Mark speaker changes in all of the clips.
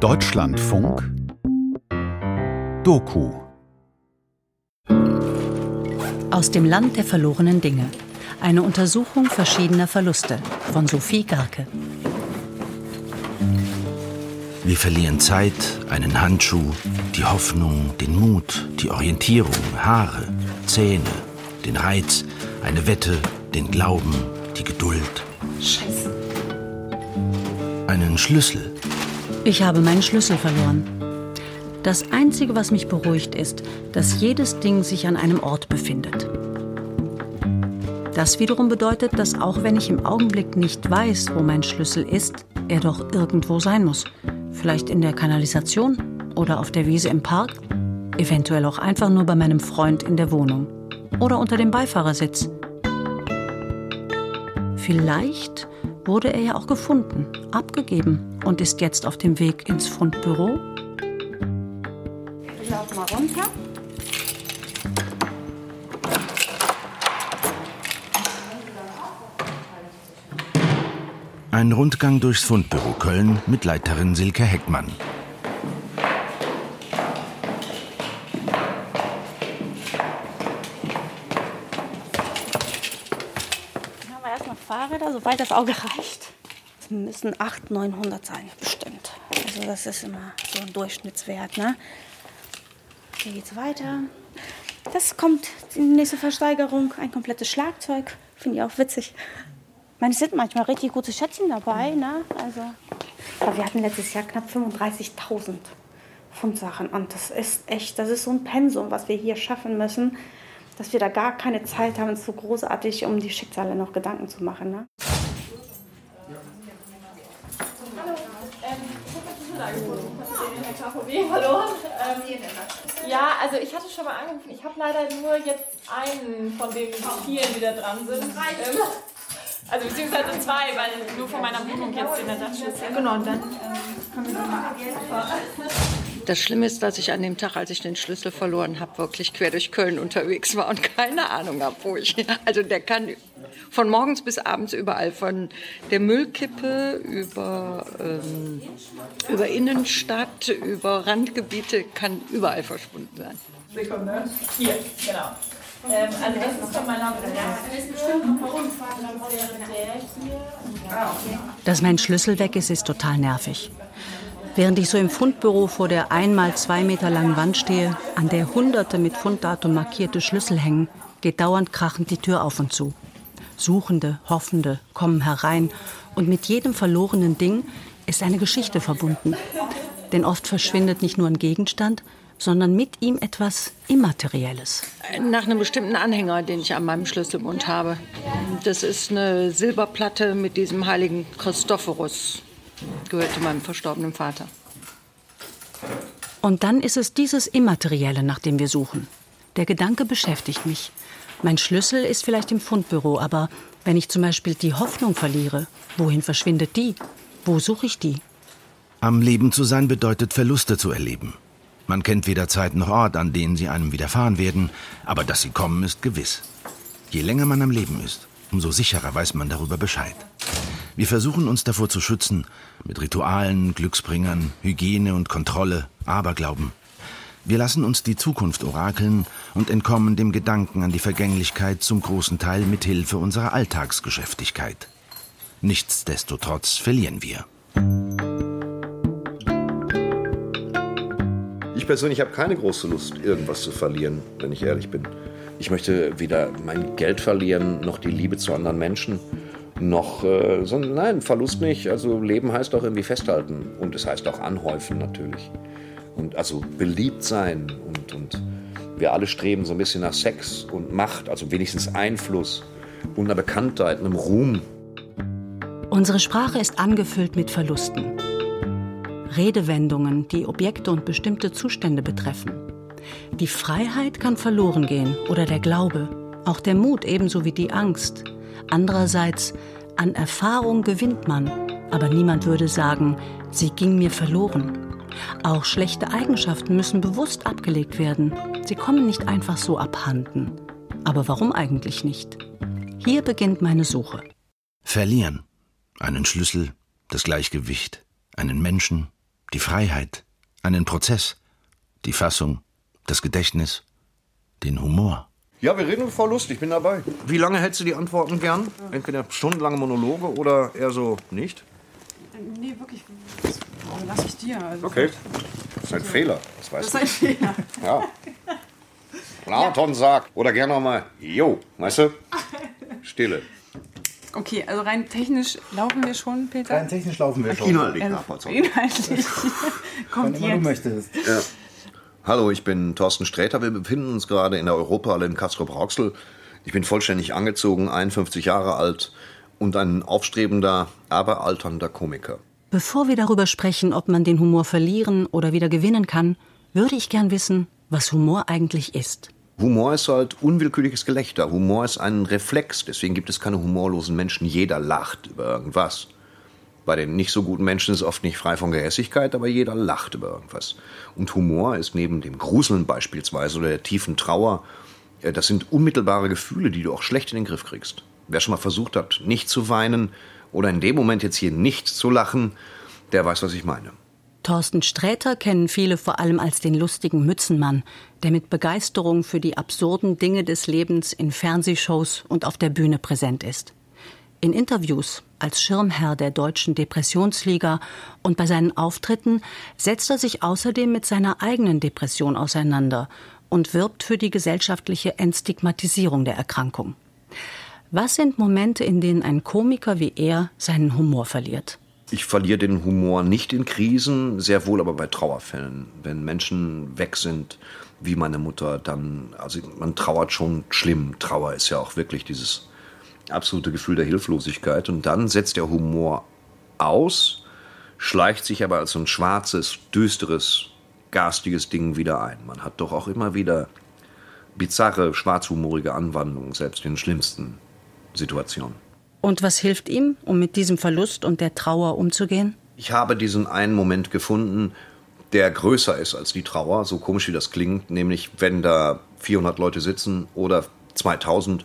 Speaker 1: Deutschlandfunk Doku
Speaker 2: Aus dem Land der verlorenen Dinge. Eine Untersuchung verschiedener Verluste von Sophie Garke.
Speaker 3: Wir verlieren Zeit, einen Handschuh, die Hoffnung, den Mut, die Orientierung, Haare, Zähne, den Reiz, eine Wette, den Glauben, die Geduld.
Speaker 2: Scheiße.
Speaker 3: Einen Schlüssel.
Speaker 2: Ich habe meinen Schlüssel verloren. Das Einzige, was mich beruhigt, ist, dass jedes Ding sich an einem Ort befindet. Das wiederum bedeutet, dass auch wenn ich im Augenblick nicht weiß, wo mein Schlüssel ist, er doch irgendwo sein muss. Vielleicht in der Kanalisation oder auf der Wiese im Park, eventuell auch einfach nur bei meinem Freund in der Wohnung oder unter dem Beifahrersitz. Vielleicht wurde er ja auch gefunden, abgegeben und ist jetzt auf dem Weg ins Fundbüro.
Speaker 4: Ich laufe mal runter.
Speaker 3: Ein Rundgang durchs Fundbüro Köln mit Leiterin Silke Heckmann.
Speaker 4: Dann haben wir erstmal Fahrräder, soweit das Auge. Es müssen 800, 900 sein, bestimmt. Also das ist immer so ein Durchschnittswert. Ne? Hier geht's weiter. Das kommt die nächste Versteigerung, ein komplettes Schlagzeug. Finde ich auch witzig. Ich meine, es sind manchmal richtig gute Schätzchen dabei. Ne? Also, aber wir hatten letztes Jahr knapp 35.000 Fundsachen. Und das ist echt, das ist so ein Pensum, was wir hier schaffen müssen, dass wir da gar keine Zeit haben, so großartig um die Schicksale noch Gedanken zu machen. Ne?
Speaker 5: Hallo. Ähm, ja, also ich hatte schon mal angerufen. Ich habe leider nur jetzt einen von den vielen, die da dran sind. Ähm, also beziehungsweise zwei, weil nur von meiner Wohnung jetzt den Ersatzschlüssel. Genau, und dann ähm, können wir so
Speaker 6: Das Schlimme ist, dass ich an dem Tag, als ich den Schlüssel verloren habe, wirklich quer durch Köln unterwegs war und keine Ahnung habe, wo ich. Also der kann von morgens bis abends überall, von der Müllkippe über, ähm, über Innenstadt, über Randgebiete, kann überall verschwunden sein.
Speaker 5: Sekunde. Hier, genau. Ähm, also das ist von meiner.
Speaker 2: Dass mein Schlüssel weg ist, ist total nervig. Während ich so im Fundbüro vor der einmal zwei Meter langen Wand stehe, an der hunderte mit Funddatum markierte Schlüssel hängen, geht dauernd krachend die Tür auf und zu. Suchende, Hoffende kommen herein und mit jedem verlorenen Ding ist eine Geschichte verbunden. Denn oft verschwindet nicht nur ein Gegenstand, sondern mit ihm etwas Immaterielles.
Speaker 6: Nach einem bestimmten Anhänger, den ich an meinem Schlüsselbund habe. Das ist eine Silberplatte mit diesem heiligen Christophorus. Gehörte meinem verstorbenen Vater.
Speaker 2: Und dann ist es dieses Immaterielle, nach dem wir suchen. Der Gedanke beschäftigt mich. Mein Schlüssel ist vielleicht im Fundbüro, aber wenn ich zum Beispiel die Hoffnung verliere, wohin verschwindet die? Wo suche ich die?
Speaker 3: Am Leben zu sein bedeutet Verluste zu erleben. Man kennt weder Zeit noch Ort, an denen sie einem widerfahren werden, aber dass sie kommen, ist gewiss. Je länger man am Leben ist, umso sicherer weiß man darüber Bescheid. Wir versuchen uns davor zu schützen, mit Ritualen, Glücksbringern, Hygiene und Kontrolle, Aberglauben. Wir lassen uns die Zukunft orakeln und entkommen dem Gedanken an die Vergänglichkeit zum großen Teil mit Hilfe unserer Alltagsgeschäftigkeit. Nichtsdestotrotz verlieren wir.
Speaker 7: Ich persönlich habe keine große Lust, irgendwas zu verlieren, wenn ich ehrlich bin. Ich möchte weder mein Geld verlieren, noch die Liebe zu anderen Menschen, noch, äh, sondern nein, Verlust nicht. Also Leben heißt auch irgendwie festhalten und es heißt auch anhäufen natürlich. Und also beliebt sein und, und wir alle streben so ein bisschen nach Sex und Macht, also wenigstens Einfluss und einer Bekanntheit, einem Ruhm.
Speaker 2: Unsere Sprache ist angefüllt mit Verlusten. Redewendungen, die Objekte und bestimmte Zustände betreffen. Die Freiheit kann verloren gehen oder der Glaube, auch der Mut ebenso wie die Angst. Andererseits, an Erfahrung gewinnt man, aber niemand würde sagen, sie ging mir verloren. Auch schlechte Eigenschaften müssen bewusst abgelegt werden. Sie kommen nicht einfach so abhanden. Aber warum eigentlich nicht? Hier beginnt meine Suche.
Speaker 3: Verlieren. Einen Schlüssel, das Gleichgewicht, einen Menschen, die Freiheit, einen Prozess, die Fassung, das Gedächtnis, den Humor.
Speaker 7: Ja, wir reden voll Lust, ich bin dabei. Wie lange hättest du die Antworten gern? Entweder stundenlange Monologe oder eher so nicht?
Speaker 1: Nee, wirklich. Das lass ich dir. Also
Speaker 7: Okay. Das ist ein Fehler, das
Speaker 1: Das
Speaker 7: weißt
Speaker 1: ist ein Fehler.
Speaker 7: du. Ja. Platon sagt. Oder gerne nochmal, jo, weißt du? Stille.
Speaker 1: Okay, also rein technisch laufen wir schon, Peter.
Speaker 8: Rein technisch laufen wir schon.
Speaker 7: Inhaltlich
Speaker 1: Also,
Speaker 7: nachvollziehbar.
Speaker 1: inhaltlich.
Speaker 8: Wann
Speaker 1: Kommt
Speaker 8: immer du
Speaker 1: jetzt.
Speaker 8: möchtest.
Speaker 7: Hallo, ich bin Thorsten Sträter. Wir befinden uns gerade in der Europahalle in Kastrop-Rauxel. Ich bin vollständig angezogen, 51 Jahre alt und ein aufstrebender, aber alternder Komiker.
Speaker 2: Bevor wir darüber sprechen, ob man den Humor verlieren oder wieder gewinnen kann, würde ich gern wissen, was Humor eigentlich ist.
Speaker 7: Humor ist halt unwillkürliches Gelächter. Humor ist ein Reflex. Deswegen gibt es keine humorlosen Menschen. Jeder lacht über irgendwas. Bei den nicht so guten Menschen ist es oft nicht frei von Gehässigkeit, aber jeder lacht über irgendwas. Und Humor ist neben dem Gruseln beispielsweise oder der tiefen Trauer, äh, das sind unmittelbare Gefühle, die du auch schlecht in den Griff kriegst. Wer schon mal versucht hat, nicht zu weinen oder in dem Moment jetzt hier nicht zu lachen, der weiß, was ich meine.
Speaker 2: Thorsten Sträter kennen viele vor allem als den lustigen Mützenmann, der mit Begeisterung für die absurden Dinge des Lebens in Fernsehshows und auf der Bühne präsent ist. In Interviews als Schirmherr der deutschen Depressionsliga und bei seinen Auftritten setzt er sich außerdem mit seiner eigenen Depression auseinander und wirbt für die gesellschaftliche Entstigmatisierung der Erkrankung. Was sind Momente, in denen ein Komiker wie er seinen Humor verliert?
Speaker 7: Ich verliere den Humor nicht in Krisen, sehr wohl aber bei Trauerfällen. Wenn Menschen weg sind, wie meine Mutter, dann, also man trauert schon schlimm. Trauer ist ja auch wirklich dieses absolute Gefühl der Hilflosigkeit. Und dann setzt der Humor aus, schleicht sich aber als so ein schwarzes, düsteres, garstiges Ding wieder ein. Man hat doch auch immer wieder bizarre, schwarzhumorige Anwandlungen, selbst in den schlimmsten Situationen.
Speaker 2: Und was hilft ihm, um mit diesem Verlust und der Trauer umzugehen?
Speaker 7: Ich habe diesen einen Moment gefunden, der größer ist als die Trauer, so komisch wie das klingt, nämlich wenn da 400 Leute sitzen oder 2000,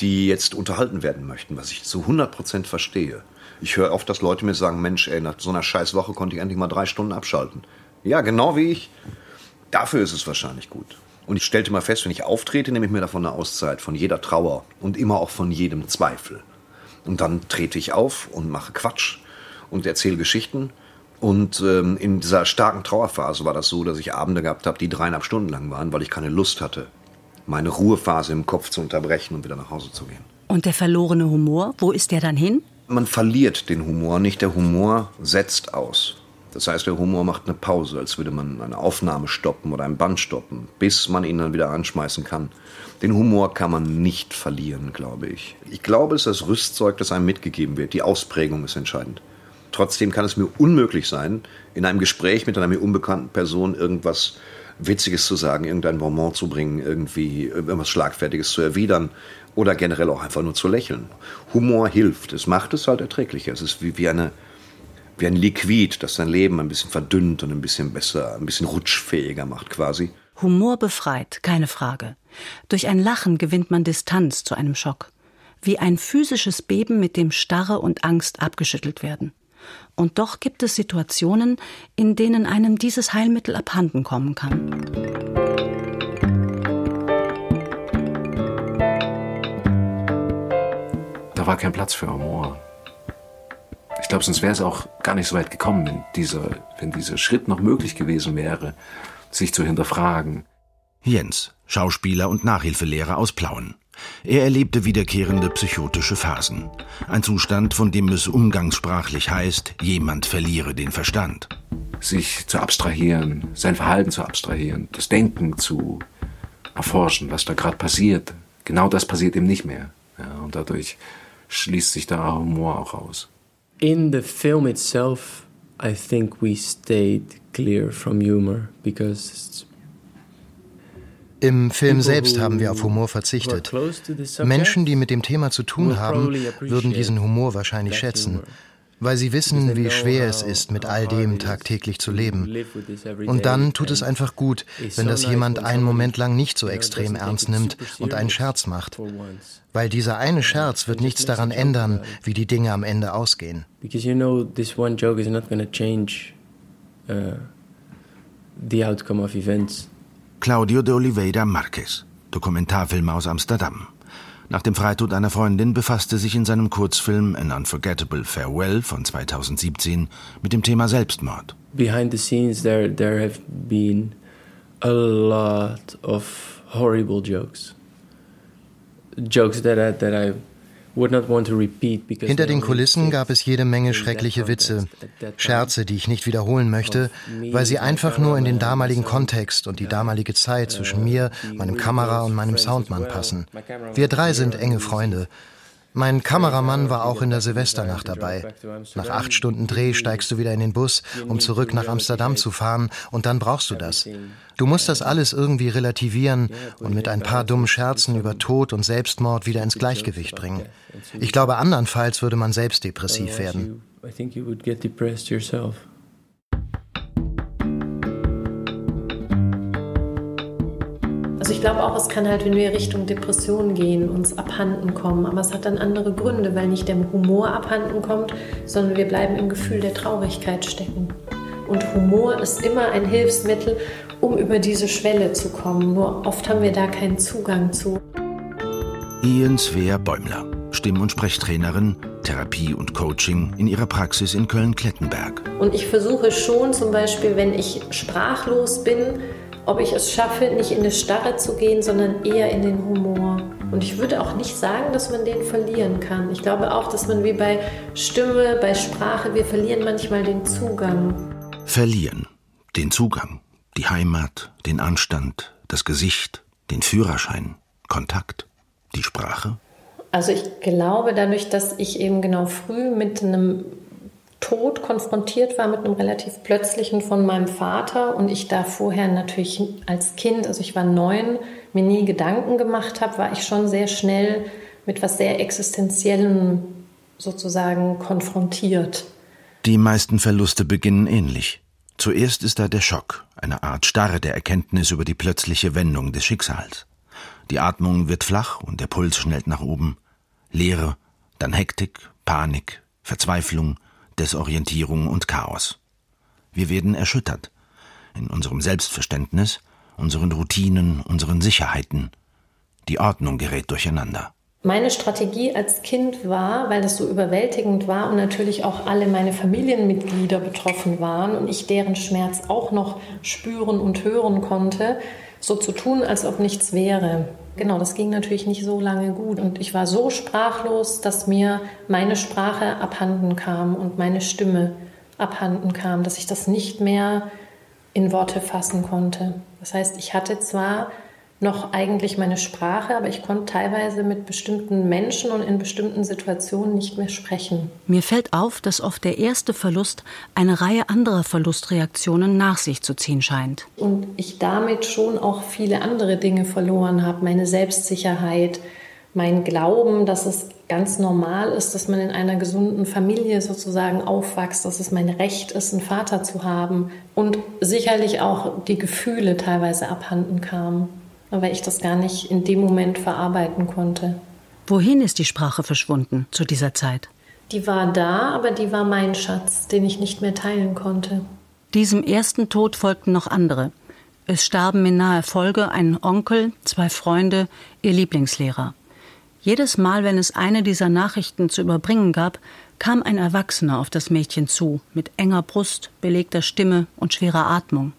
Speaker 7: die jetzt unterhalten werden möchten, was ich zu 100 Prozent verstehe. Ich höre oft, dass Leute mir sagen, Mensch, ey, nach so einer scheiß Woche konnte ich endlich mal drei Stunden abschalten. Ja, genau wie ich. Dafür ist es wahrscheinlich gut. Und ich stellte mal fest, wenn ich auftrete, nehme ich mir davon eine Auszeit, von jeder Trauer und immer auch von jedem Zweifel. Und dann trete ich auf und mache Quatsch und erzähle Geschichten. Und ähm, in dieser starken Trauerphase war das so, dass ich Abende gehabt habe, die dreieinhalb Stunden lang waren, weil ich keine Lust hatte, meine Ruhephase im Kopf zu unterbrechen und wieder nach Hause zu gehen.
Speaker 2: Und der verlorene Humor, wo ist der dann hin?
Speaker 7: Man verliert den Humor nicht, der Humor setzt aus. Das heißt, der Humor macht eine Pause, als würde man eine Aufnahme stoppen oder ein Band stoppen, bis man ihn dann wieder anschmeißen kann. Den Humor kann man nicht verlieren, glaube ich. Ich glaube, es ist das Rüstzeug, das einem mitgegeben wird. Die Ausprägung ist entscheidend. Trotzdem kann es mir unmöglich sein, in einem Gespräch mit einer mir unbekannten Person irgendwas Witziges zu sagen, irgendein Bonbon zu bringen, irgendwie irgendwas Schlagfertiges zu erwidern oder generell auch einfach nur zu lächeln. Humor hilft. Es macht es halt erträglicher. Es ist wie, wie eine wie ein Liquid, das dein Leben ein bisschen verdünnt und ein bisschen besser, ein bisschen rutschfähiger macht quasi.
Speaker 2: Humor befreit, keine Frage. Durch ein Lachen gewinnt man Distanz zu einem Schock. Wie ein physisches Beben, mit dem Starre und Angst abgeschüttelt werden. Und doch gibt es Situationen, in denen einem dieses Heilmittel abhanden kommen kann.
Speaker 9: Da war kein Platz für Humor. Ich glaube, sonst wäre es auch gar nicht so weit gekommen, wenn dieser, wenn dieser Schritt noch möglich gewesen wäre, sich zu hinterfragen.
Speaker 3: Jens, Schauspieler und Nachhilfelehrer aus Plauen. Er erlebte wiederkehrende psychotische Phasen. Ein Zustand, von dem es umgangssprachlich heißt, jemand verliere den Verstand.
Speaker 9: Sich zu abstrahieren, sein Verhalten zu abstrahieren, das Denken zu erforschen, was da gerade passiert. Genau das passiert ihm nicht mehr. Ja, und dadurch schließt sich der Humor auch aus.
Speaker 10: In the film itself, I think we stayed clear from humor because it's
Speaker 11: Im Film selbst haben wir auf Humor verzichtet. Menschen, die mit dem Thema zu tun haben, würden diesen Humor wahrscheinlich schätzen, weil sie wissen, wie schwer es ist, mit all dem tagtäglich zu leben. Und dann tut es einfach gut, wenn das jemand einen Moment lang nicht so extrem ernst nimmt und einen Scherz macht. Weil dieser eine Scherz wird nichts daran ändern, wie die Dinge am Ende ausgehen.
Speaker 10: uh, the outcome of events.
Speaker 3: Claudio de Oliveira Marquez, Dokumentarfilmer aus Amsterdam. Nach dem Freitod einer Freundin befasste sich in seinem Kurzfilm An Unforgettable Farewell von 2017 mit dem Thema Selbstmord.
Speaker 10: Behind the scenes there there have been a lot of horrible jokes. Jokes that I, that I
Speaker 11: hinter den Kulissen gab es jede Menge schreckliche Witze, Scherze, die ich nicht wiederholen möchte, weil sie einfach nur in den damaligen Kontext und die damalige Zeit zwischen mir, meinem Kamera und meinem Soundmann passen. Wir drei sind enge Freunde. Mein Kameramann war auch in der Silvesternacht dabei. Nach acht Stunden Dreh steigst du wieder in den Bus, um zurück nach Amsterdam zu fahren, und dann brauchst du das. Du musst das alles irgendwie relativieren und mit ein paar dummen Scherzen über Tod und Selbstmord wieder ins Gleichgewicht bringen. Ich glaube, andernfalls würde man selbst depressiv werden.
Speaker 8: Also ich glaube auch, es kann halt, wenn wir Richtung Depression gehen, uns abhanden kommen. Aber es hat dann andere Gründe, weil nicht der Humor abhanden kommt, sondern wir bleiben im Gefühl der Traurigkeit stecken. Und Humor ist immer ein Hilfsmittel, um über diese Schwelle zu kommen. Nur oft haben wir da keinen Zugang zu.
Speaker 3: Ian Svea Bäumler, Stimm- und Sprechtrainerin, Therapie und Coaching in ihrer Praxis in Köln-Klettenberg.
Speaker 8: Und ich versuche schon zum Beispiel, wenn ich sprachlos bin, ob ich es schaffe, nicht in eine Starre zu gehen, sondern eher in den Humor. Und ich würde auch nicht sagen, dass man den verlieren kann. Ich glaube auch, dass man wie bei Stimme, bei Sprache, wir verlieren manchmal den Zugang.
Speaker 3: Verlieren. Den Zugang, die Heimat, den Anstand, das Gesicht, den Führerschein, Kontakt, die Sprache.
Speaker 8: Also ich glaube, dadurch, dass ich eben genau früh mit einem Tod konfrontiert war mit einem relativ plötzlichen von meinem Vater und ich da vorher natürlich als Kind, also ich war neun, mir nie Gedanken gemacht habe, war ich schon sehr schnell mit was sehr Existenziellem sozusagen konfrontiert.
Speaker 3: Die meisten Verluste beginnen ähnlich. Zuerst ist da der Schock, eine Art Starre der Erkenntnis über die plötzliche Wendung des Schicksals. Die Atmung wird flach und der Puls schnellt nach oben. Leere, dann Hektik, Panik, Verzweiflung, Desorientierung und Chaos. Wir werden erschüttert in unserem Selbstverständnis, unseren Routinen, unseren Sicherheiten. Die Ordnung gerät durcheinander.
Speaker 8: Meine Strategie als Kind war, weil das so überwältigend war und natürlich auch alle meine Familienmitglieder betroffen waren und ich deren Schmerz auch noch spüren und hören konnte, so zu tun, als ob nichts wäre. Genau, das ging natürlich nicht so lange gut. Und ich war so sprachlos, dass mir meine Sprache abhanden kam und meine Stimme abhanden kam, dass ich das nicht mehr in Worte fassen konnte. Das heißt, ich hatte zwar noch eigentlich meine Sprache, aber ich konnte teilweise mit bestimmten Menschen und in bestimmten Situationen nicht mehr sprechen.
Speaker 2: Mir fällt auf, dass oft der erste Verlust eine Reihe anderer Verlustreaktionen nach sich zu ziehen scheint.
Speaker 8: Und ich damit schon auch viele andere Dinge verloren habe, meine Selbstsicherheit, mein Glauben, dass es ganz normal ist, dass man in einer gesunden Familie sozusagen aufwächst, dass es mein Recht ist, einen Vater zu haben und sicherlich auch die Gefühle teilweise abhanden kamen weil ich das gar nicht in dem Moment verarbeiten konnte.
Speaker 2: Wohin ist die Sprache verschwunden zu dieser Zeit?
Speaker 8: Die war da, aber die war mein Schatz, den ich nicht mehr teilen konnte.
Speaker 2: Diesem ersten Tod folgten noch andere. Es starben in naher Folge ein Onkel, zwei Freunde, ihr Lieblingslehrer. Jedes Mal, wenn es eine dieser Nachrichten zu überbringen gab, kam ein Erwachsener auf das Mädchen zu, mit enger Brust, belegter Stimme und schwerer Atmung.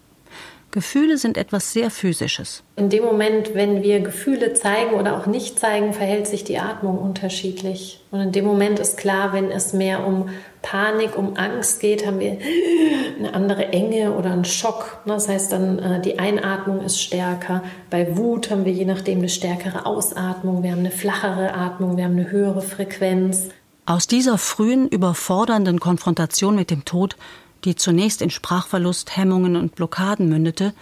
Speaker 2: Gefühle sind etwas sehr Physisches.
Speaker 8: In dem Moment, wenn wir Gefühle zeigen oder auch nicht zeigen, verhält sich die Atmung unterschiedlich. Und in dem Moment ist klar, wenn es mehr um Panik, um Angst geht, haben wir eine andere Enge oder einen Schock. Das heißt dann, äh, die Einatmung ist stärker. Bei Wut haben wir je nachdem eine stärkere Ausatmung, wir haben eine flachere Atmung, wir haben eine höhere Frequenz.
Speaker 2: Aus dieser frühen, überfordernden Konfrontation mit dem Tod die zunächst in Sprachverlust, Hemmungen und Blockaden mündete,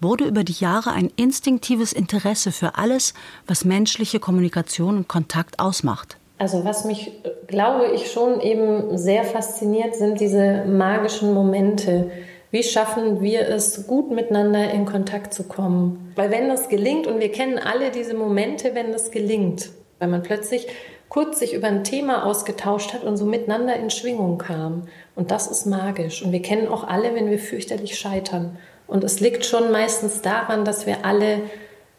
Speaker 2: wurde über die Jahre ein instinktives Interesse für alles, was menschliche Kommunikation und Kontakt ausmacht.
Speaker 8: Also was mich, glaube ich, schon eben sehr fasziniert, sind diese magischen Momente. Wie schaffen wir es, gut miteinander in Kontakt zu kommen? Weil wenn das gelingt, und wir kennen alle diese Momente, wenn das gelingt, weil man plötzlich kurz sich über ein Thema ausgetauscht hat und so miteinander in Schwingung kam. Und das ist magisch. Und wir kennen auch alle, wenn wir fürchterlich scheitern. Und es liegt schon meistens daran, dass wir alle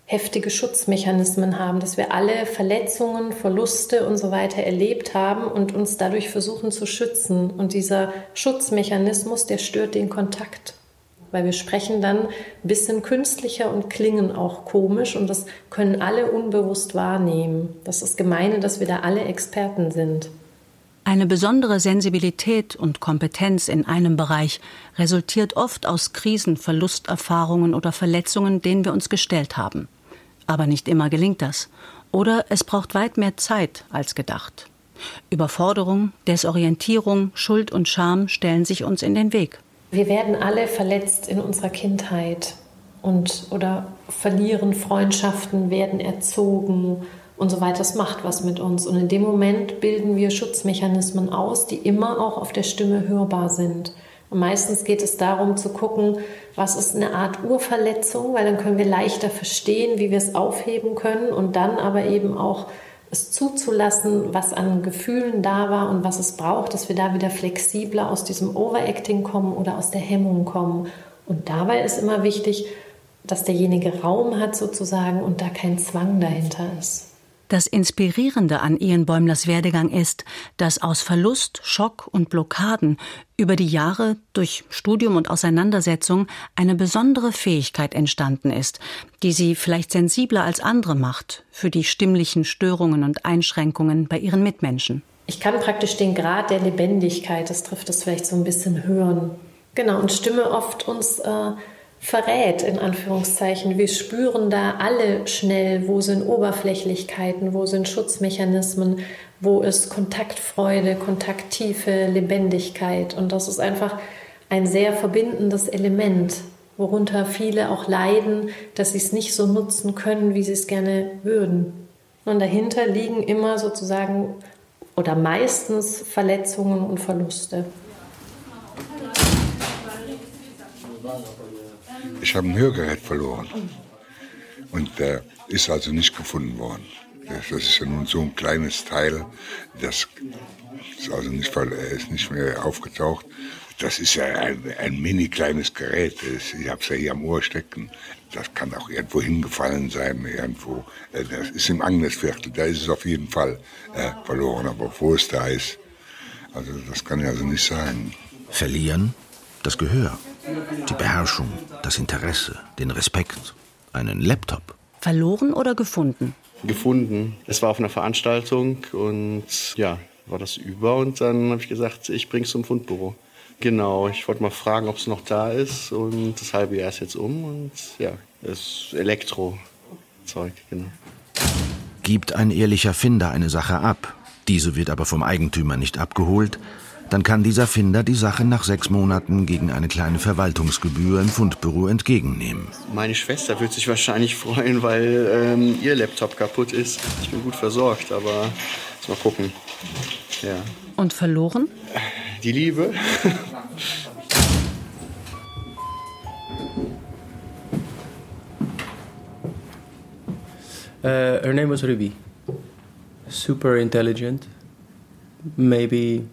Speaker 8: heftige Schutzmechanismen haben, dass wir alle Verletzungen, Verluste und so weiter erlebt haben und uns dadurch versuchen zu schützen. Und dieser Schutzmechanismus, der stört den Kontakt. Weil wir sprechen dann ein bisschen künstlicher und klingen auch komisch und das können alle unbewusst wahrnehmen. Das ist gemeine, dass wir da alle Experten sind.
Speaker 2: Eine besondere Sensibilität und Kompetenz in einem Bereich resultiert oft aus Krisen, Verlusterfahrungen oder Verletzungen, denen wir uns gestellt haben. Aber nicht immer gelingt das. Oder es braucht weit mehr Zeit als gedacht. Überforderung, Desorientierung, Schuld und Scham stellen sich uns in den Weg.
Speaker 8: Wir werden alle verletzt in unserer Kindheit und oder verlieren Freundschaften, werden erzogen und so weiter. Das macht was mit uns. Und in dem Moment bilden wir Schutzmechanismen aus, die immer auch auf der Stimme hörbar sind. Und meistens geht es darum zu gucken, was ist eine Art Urverletzung, weil dann können wir leichter verstehen, wie wir es aufheben können und dann aber eben auch es zuzulassen, was an Gefühlen da war und was es braucht, dass wir da wieder flexibler aus diesem Overacting kommen oder aus der Hemmung kommen. Und dabei ist immer wichtig, dass derjenige Raum hat sozusagen und da kein Zwang dahinter ist.
Speaker 2: Das Inspirierende an Ian Bäumlers Werdegang ist, dass aus Verlust, Schock und Blockaden über die Jahre durch Studium und Auseinandersetzung eine besondere Fähigkeit entstanden ist, die sie vielleicht sensibler als andere macht für die stimmlichen Störungen und Einschränkungen bei ihren Mitmenschen.
Speaker 8: Ich kann praktisch den Grad der Lebendigkeit, das trifft es vielleicht so ein bisschen hören. Genau, und Stimme oft uns äh, verrät, in Anführungszeichen. Wir spüren da alle schnell, wo sind Oberflächlichkeiten, wo sind Schutzmechanismen, wo ist Kontaktfreude, Kontakttiefe, Lebendigkeit. Und das ist einfach ein sehr verbindendes Element, worunter viele auch leiden, dass sie es nicht so nutzen können, wie sie es gerne würden. Und dahinter liegen immer sozusagen oder meistens Verletzungen und Verluste.
Speaker 12: Ich habe ein Hörgerät verloren und der ist also nicht gefunden worden. Das ist ja nun so ein kleines Teil, das ist also nicht, ist nicht mehr aufgetaucht. Das ist ja ein, ein mini kleines Gerät. Ich habe es ja hier am Ohr stecken. Das kann auch irgendwo hingefallen sein, irgendwo. Äh, das ist im Agnesviertel, da ist es auf jeden Fall äh, verloren. Aber wo es da ist, also das kann ja also nicht sein.
Speaker 3: Verlieren das Gehör, die Beherrschung, das Interesse, den Respekt, einen Laptop.
Speaker 2: Verloren oder gefunden?
Speaker 13: Gefunden. Es war auf einer Veranstaltung und ja, war das über und dann habe ich gesagt, ich bring's zum Fundbüro. Genau, ich wollte mal fragen, ob es noch da ist und das halbe Jahr ist jetzt um und ja, es ist Elektrozeug, genau.
Speaker 3: Gibt ein ehrlicher Finder eine Sache ab, diese wird aber vom Eigentümer nicht abgeholt, dann kann dieser Finder die Sache nach sechs Monaten gegen eine kleine Verwaltungsgebühr im Fundbüro entgegennehmen.
Speaker 13: Meine Schwester wird sich wahrscheinlich freuen, weil ähm, ihr Laptop kaputt ist. Ich bin gut versorgt, aber mal gucken. Ja.
Speaker 2: Und verloren?
Speaker 13: Die Liebe.
Speaker 10: uh, her name was Ruby. Super intelligent. Maybe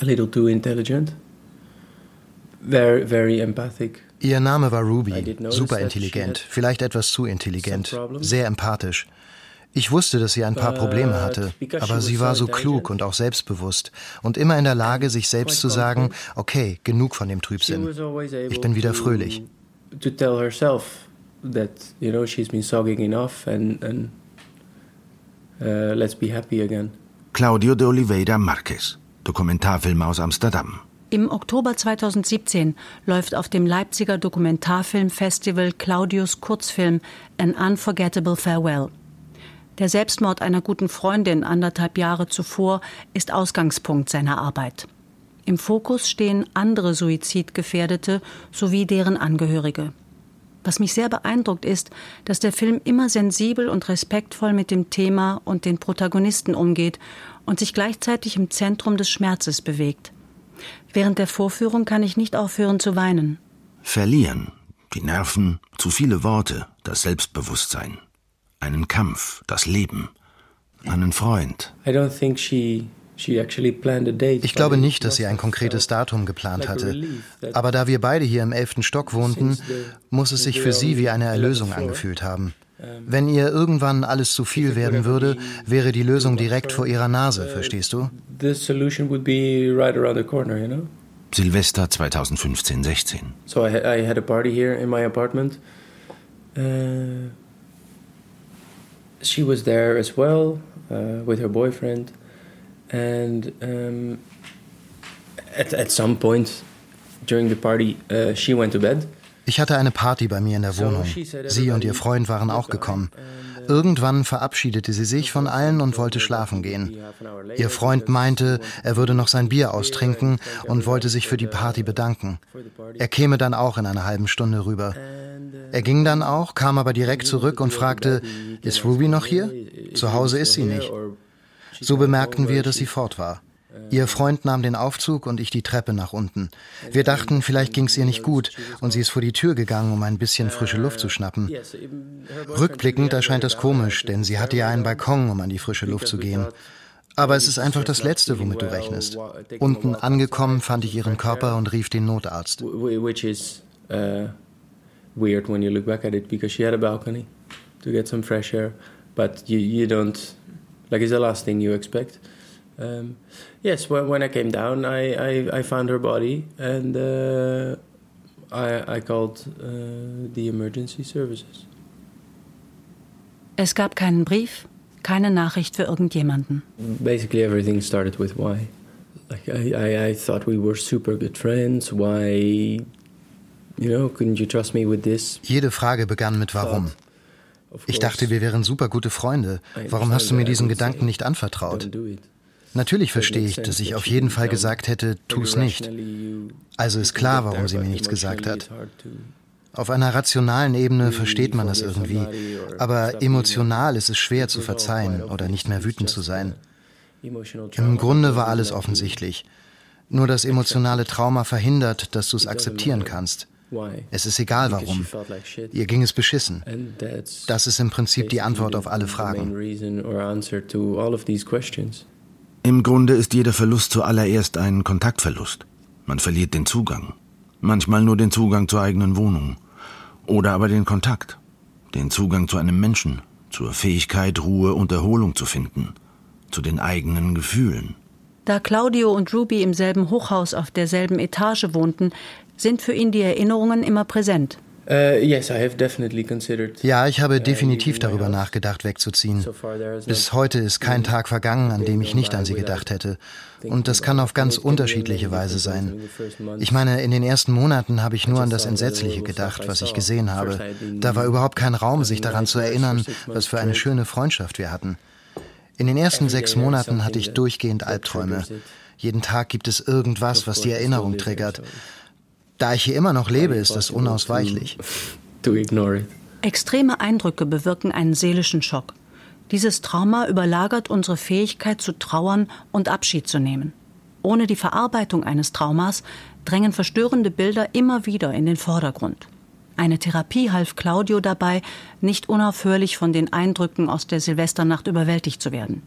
Speaker 10: a little too intelligent. Very, very empathic.
Speaker 11: Ihr Name war Ruby, super intelligent, vielleicht etwas zu intelligent, sehr empathisch. Ich wusste, dass sie ein paar Probleme hatte, aber sie war so klug und auch selbstbewusst und immer in der Lage, sich selbst zu sagen, okay, genug von dem Trübsinn. Ich bin wieder fröhlich.
Speaker 10: To tell herself that, you know, she's been sogging enough and, and uh, let's be happy again.
Speaker 3: Claudio de Oliveira Marquez Dokumentarfilm aus Amsterdam.
Speaker 2: Im Oktober 2017 läuft auf dem Leipziger Dokumentarfilmfestival Claudius Kurzfilm An Unforgettable Farewell. Der Selbstmord einer guten Freundin anderthalb Jahre zuvor ist Ausgangspunkt seiner Arbeit. Im Fokus stehen andere Suizidgefährdete sowie deren Angehörige. Was mich sehr beeindruckt ist, dass der Film immer sensibel und respektvoll mit dem Thema und den Protagonisten umgeht und sich gleichzeitig im Zentrum des Schmerzes bewegt. Während der Vorführung kann ich nicht aufhören zu weinen.
Speaker 3: Verlieren, die Nerven, zu viele Worte, das Selbstbewusstsein, einen Kampf, das Leben. einen Freund.
Speaker 11: Ich glaube nicht, dass sie ein konkretes Datum geplant hatte. Aber da wir beide hier im elften Stock wohnten, muss es sich für sie wie eine Erlösung angefühlt haben. Wenn ihr irgendwann alles zu viel werden würde, wäre die Lösung direkt vor ihrer Nase, verstehst du?
Speaker 3: Silvester 2015-16.
Speaker 10: So I, I had a party here in my apartment. Uh, she was there as well uh, with her boyfriend, and um, at at some point during the party, uh, she went to bed.
Speaker 11: Ich hatte eine Party bei mir in der Wohnung. Sie und ihr Freund waren auch gekommen. Irgendwann verabschiedete sie sich von allen und wollte schlafen gehen. Ihr Freund meinte, er würde noch sein Bier austrinken und wollte sich für die Party bedanken. Er käme dann auch in einer halben Stunde rüber. Er ging dann auch, kam aber direkt zurück und fragte, ist Ruby noch hier? Zu Hause ist sie nicht. So bemerkten wir, dass sie fort war. Ihr Freund nahm den Aufzug und ich die Treppe nach unten. Wir dachten, vielleicht ging es ihr nicht gut und sie ist vor die Tür gegangen, um ein bisschen frische Luft zu schnappen. Rückblickend erscheint das komisch, denn sie hatte ja einen Balkon, um an die frische Luft zu gehen. Aber es ist einfach das Letzte, womit du rechnest. Unten angekommen fand ich ihren Körper und rief den Notarzt. Which is uh, weird when you look back at it, because she had a balcony to get some fresh air, but you, you don't, like it's the last thing you expect. Um, yes, when, when I came down, I, I, I found her body and uh, I, I called uh, the emergency services.
Speaker 2: Es gab keinen Brief, keine Nachricht für irgendjemanden.
Speaker 10: Basically everything started with why. Like I, I, I thought we were super good friends. Why, you know, couldn't you trust me with this?
Speaker 11: Jede Frage begann mit warum. Ich dachte, wir wären super gute Freunde. Warum hast du mir diesen Gedanken nicht anvertraut? Natürlich verstehe ich, dass ich auf jeden Fall gesagt hätte, tu es nicht. Also ist klar, warum sie mir nichts gesagt hat. Auf einer rationalen Ebene versteht man das irgendwie, aber emotional ist es schwer zu verzeihen oder nicht mehr wütend zu sein. Im Grunde war alles offensichtlich. Nur das emotionale Trauma verhindert, dass du es akzeptieren kannst. Es ist egal warum. Ihr ging es beschissen. Das ist im Prinzip die Antwort auf alle Fragen.
Speaker 3: Im Grunde ist jeder Verlust zuallererst ein Kontaktverlust. Man verliert den Zugang. Manchmal nur den Zugang zur eigenen Wohnung. Oder aber den Kontakt. Den Zugang zu einem Menschen. Zur Fähigkeit, Ruhe und Erholung zu finden. Zu den eigenen Gefühlen.
Speaker 2: Da Claudio und Ruby im selben Hochhaus auf derselben Etage wohnten, sind für ihn die Erinnerungen immer präsent.
Speaker 11: Uh, ja, ich habe definitiv darüber nachgedacht, wegzuziehen. Bis heute ist kein Tag vergangen, an dem ich nicht an sie gedacht hätte. Und das kann auf ganz unterschiedliche Weise sein. Ich meine, in den ersten Monaten habe ich nur an das Entsetzliche gedacht, was ich gesehen habe. Da war überhaupt kein Raum, sich daran zu erinnern, was für eine schöne Freundschaft wir hatten. In den ersten sechs Monaten hatte ich durchgehend Albträume. Jeden Tag gibt es irgendwas, was die Erinnerung triggert. Da ich hier immer noch lebe, ist das unausweichlich.
Speaker 2: Extreme Eindrücke bewirken einen seelischen Schock. Dieses Trauma überlagert unsere Fähigkeit zu trauern und Abschied zu nehmen. Ohne die Verarbeitung eines Traumas drängen verstörende Bilder immer wieder in den Vordergrund. Eine Therapie half Claudio dabei, nicht unaufhörlich von den Eindrücken aus der Silvesternacht überwältigt zu werden.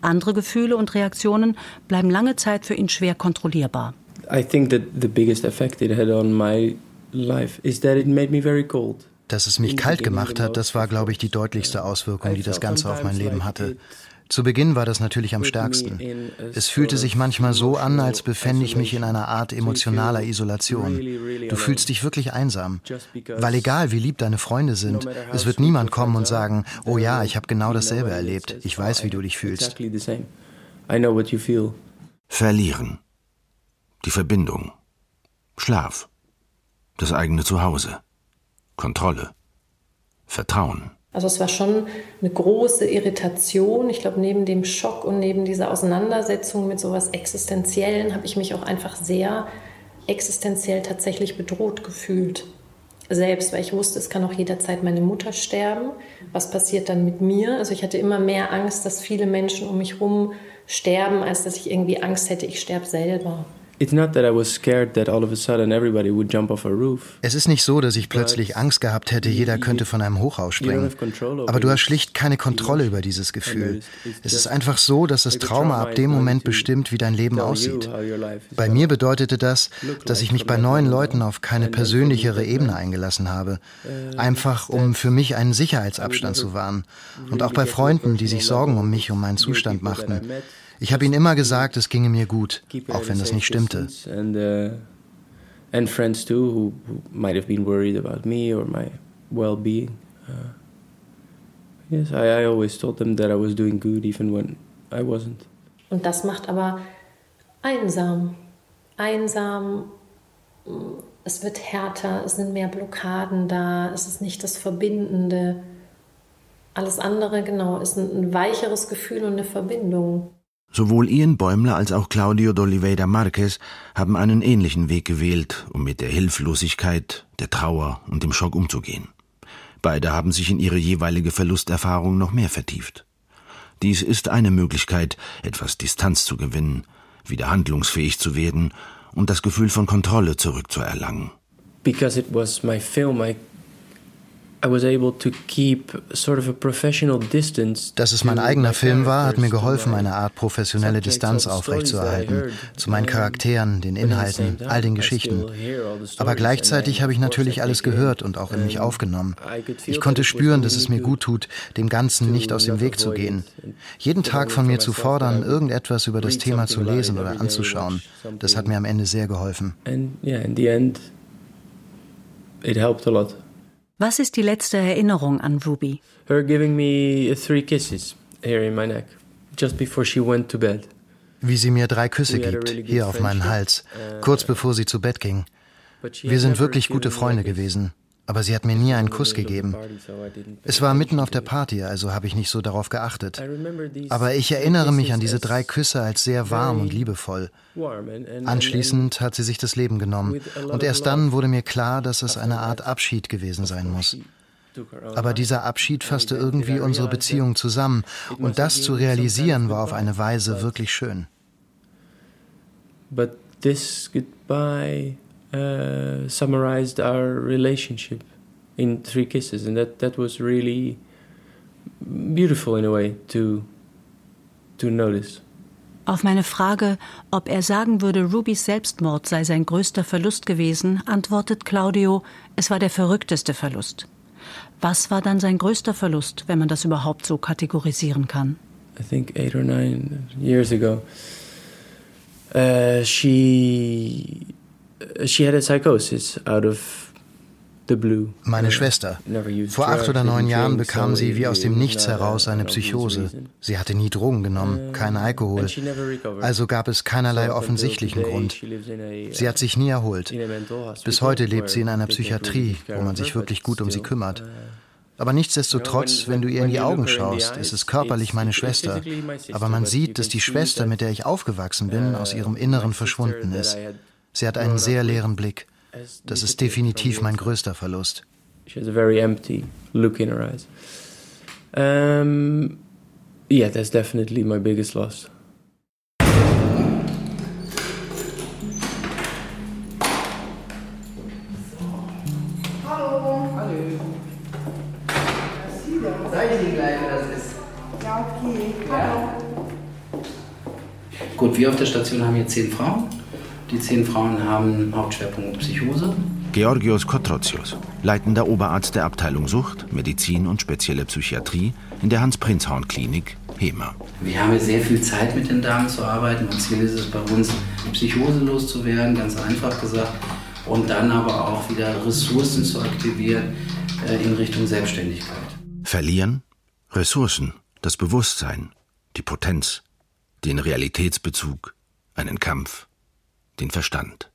Speaker 2: Andere Gefühle und Reaktionen bleiben lange Zeit für ihn schwer kontrollierbar. I think that the biggest effect it had on my life is that it made me very cold.
Speaker 11: Dass es mich kalt gemacht hat, das war, glaube ich, die deutlichste Auswirkung, die das Ganze auf mein Leben hatte. Zu Beginn war das natürlich am stärksten. Es fühlte sich manchmal so an, als befände ich mich in einer Art emotionaler Isolation. Du fühlst dich wirklich einsam. Weil egal wie lieb deine Freunde sind, es wird niemand kommen und sagen, oh ja, ich habe genau dasselbe erlebt. Ich weiß, wie du dich fühlst.
Speaker 3: Verlieren die Verbindung, Schlaf, das eigene Zuhause, Kontrolle, Vertrauen.
Speaker 8: Also es war schon eine große Irritation. Ich glaube, neben dem Schock und neben dieser Auseinandersetzung mit sowas Existenziellen habe ich mich auch einfach sehr existenziell tatsächlich bedroht gefühlt. Selbst, weil ich wusste, es kann auch jederzeit meine Mutter sterben. Was passiert dann mit mir? Also ich hatte immer mehr Angst, dass viele Menschen um mich herum sterben, als dass ich irgendwie Angst hätte, ich sterbe selber.
Speaker 11: Es ist nicht so, dass ich plötzlich Angst gehabt hätte, jeder könnte von einem Hochhaus springen. Aber du hast schlicht keine Kontrolle über dieses Gefühl. Es ist einfach so, dass das Trauma ab dem Moment bestimmt, wie dein Leben aussieht. Bei mir bedeutete das, dass ich mich bei neuen Leuten auf keine persönlichere Ebene eingelassen habe. Uh, einfach, um für mich einen Sicherheitsabstand zu wahren. Und auch bei Freunden, die sich Sorgen um mich, um meinen Zustand machten. Ich habe ihnen immer gesagt, es ginge mir gut, auch wenn das nicht stimmte. Uh, and friends too, who, who might have been worried about me or my well-being. Uh, yes, I, I always told them that I was doing good, even when I wasn't.
Speaker 8: Und das macht aber einsam. Einsam, es wird härter, es sind mehr Blockaden da, es ist nicht das Verbindende. Alles andere, genau, ist ein, ein weicheres Gefühl und eine Verbindung.
Speaker 3: Sowohl Ian Bäumler als auch Claudio d'Oliveira Marquez haben einen ähnlichen Weg gewählt, um mit der Hilflosigkeit, der Trauer und dem Schock umzugehen. Beide haben sich in ihre jeweilige Verlusterfahrung noch mehr vertieft. Dies ist eine Möglichkeit, etwas Distanz zu gewinnen, wieder handlungsfähig zu werden und das Gefühl von Kontrolle zurückzuerlangen.
Speaker 10: Because it was my film, I
Speaker 11: dass es mein eigener Film war, hat mir geholfen, eine Art professionelle Distanz aufrechtzuerhalten. Zu meinen Charakteren, den Inhalten, all den Geschichten. Aber gleichzeitig habe ich natürlich alles gehört und auch in mich aufgenommen. Ich konnte spüren, dass es mir gut tut, dem Ganzen nicht aus dem Weg zu gehen. Jeden Tag von mir zu fordern, irgendetwas über das Thema zu lesen oder anzuschauen, das hat mir am Ende sehr geholfen. And yeah, in the end,
Speaker 2: it helped a lot. Was ist die letzte Erinnerung an Ruby?
Speaker 10: Her giving me three kisses here in my neck, just before she went to bed.
Speaker 11: Wie sie mir drei Küsse gibt, hier auf meinen Hals, kurz bevor sie zu Bett ging. Wir sind wirklich gute Freunde gewesen aber sie hat mir nie einen Kuss gegeben. Es war mitten auf der Party, also habe ich nicht so darauf geachtet. Aber ich erinnere mich an diese drei Küsse als sehr warm und liebevoll. Anschließend hat sie sich das Leben genommen und erst dann wurde mir klar, dass es eine Art Abschied gewesen sein muss. Aber dieser Abschied fasste irgendwie unsere Beziehung zusammen und das zu realisieren war auf eine Weise wirklich schön.
Speaker 10: But this goodbye uh, summarized our relationship in three kisses, and that that was really beautiful in a way to to notice.
Speaker 2: Auf meine Frage, ob er sagen würde, Rubys Selbstmord sei sein größter Verlust gewesen, antwortet Claudio, es war der verrückteste Verlust. Was war dann sein größter Verlust, wenn man das überhaupt so kategorisieren kann?
Speaker 10: I think eight or nine years ago, uh, she she had a psychosis out of
Speaker 11: meine Schwester. Vor acht oder neun Jahren bekam sie wie aus dem Nichts heraus eine Psychose. Sie hatte nie Drogen genommen, keinen Alkohol. Also gab es keinerlei offensichtlichen Grund. Sie hat sich nie erholt. Bis heute lebt sie in einer Psychiatrie, wo man sich wirklich gut um sie kümmert. Aber nichtsdestotrotz, wenn du ihr in die Augen schaust, ist es körperlich meine Schwester. Aber man sieht, dass die Schwester, mit der ich aufgewachsen bin, aus ihrem Inneren verschwunden ist. Sie hat einen sehr leeren Blick. Das ist definitiv mein größter Verlust. She has a very empty look in her eyes.
Speaker 10: Um, yeah, that's definitely my biggest loss.
Speaker 14: Hallo. Hallo. Seid ihr gleich, wer das ist? Ja, okay. Hallo. Gut, wir auf der Station haben hier zehn Frauen. Die zehn Frauen haben Hauptschwerpunkt Psychose.
Speaker 3: Georgios Kotrotsios, leitender Oberarzt der Abteilung Sucht, Medizin und spezielle Psychiatrie in der Hans-Prinzhorn-Klinik HEMA.
Speaker 14: Wir haben sehr viel Zeit mit den Damen zu arbeiten. Und Ziel ist es bei uns, Psychose loszuwerden, ganz einfach gesagt. Und dann aber auch wieder Ressourcen zu aktivieren äh, in Richtung Selbstständigkeit.
Speaker 3: Verlieren? Ressourcen, das Bewusstsein, die Potenz, den Realitätsbezug, einen Kampf den Verstand.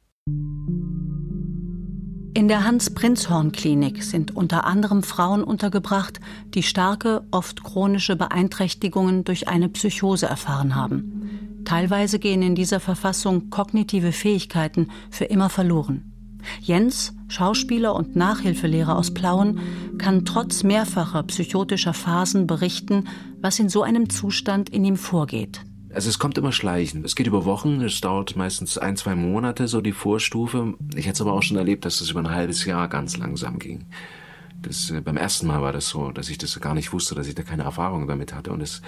Speaker 2: In der Hans-Prinzhorn-Klinik sind unter anderem Frauen untergebracht, die starke, oft chronische Beeinträchtigungen durch eine Psychose erfahren haben. Teilweise gehen in dieser Verfassung kognitive Fähigkeiten für immer verloren. Jens, Schauspieler und Nachhilfelehrer aus Plauen, kann trotz mehrfacher psychotischer Phasen berichten, was in so einem Zustand in ihm vorgeht.
Speaker 9: Also es kommt immer schleichend. Es geht über Wochen, es dauert meistens ein, zwei Monate, so die Vorstufe. Ich hätte es aber auch schon erlebt, dass es über ein halbes Jahr ganz langsam ging. Das, äh, beim ersten Mal war das so, dass ich das gar nicht wusste, dass ich da keine Erfahrung damit hatte. Und es,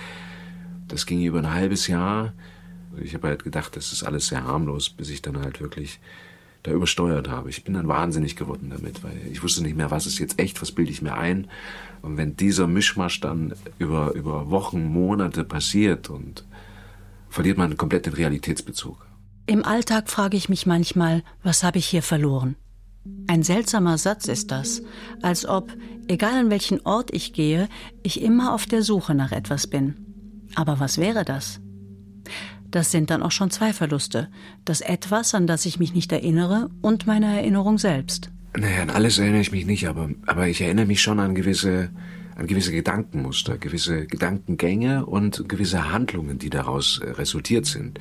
Speaker 9: das ging über ein halbes Jahr. Ich habe halt gedacht, das ist alles sehr harmlos, bis ich dann halt wirklich da übersteuert habe. Ich bin dann wahnsinnig geworden damit, weil ich wusste nicht mehr, was ist jetzt echt, was bilde ich mir ein. Und wenn dieser Mischmasch dann über, über Wochen, Monate passiert und verliert man komplett den Realitätsbezug.
Speaker 2: Im Alltag frage ich mich manchmal, was habe ich hier verloren? Ein seltsamer Satz ist das, als ob, egal an welchen Ort ich gehe, ich immer auf der Suche nach etwas bin. Aber was wäre das? Das sind dann auch schon zwei Verluste. Das Etwas, an das ich mich nicht erinnere, und meine Erinnerung selbst.
Speaker 9: Naja, an alles erinnere ich mich nicht, aber, aber ich erinnere mich schon an gewisse, an gewisse Gedankenmuster, gewisse Gedankengänge und gewisse Handlungen, die daraus äh, resultiert sind.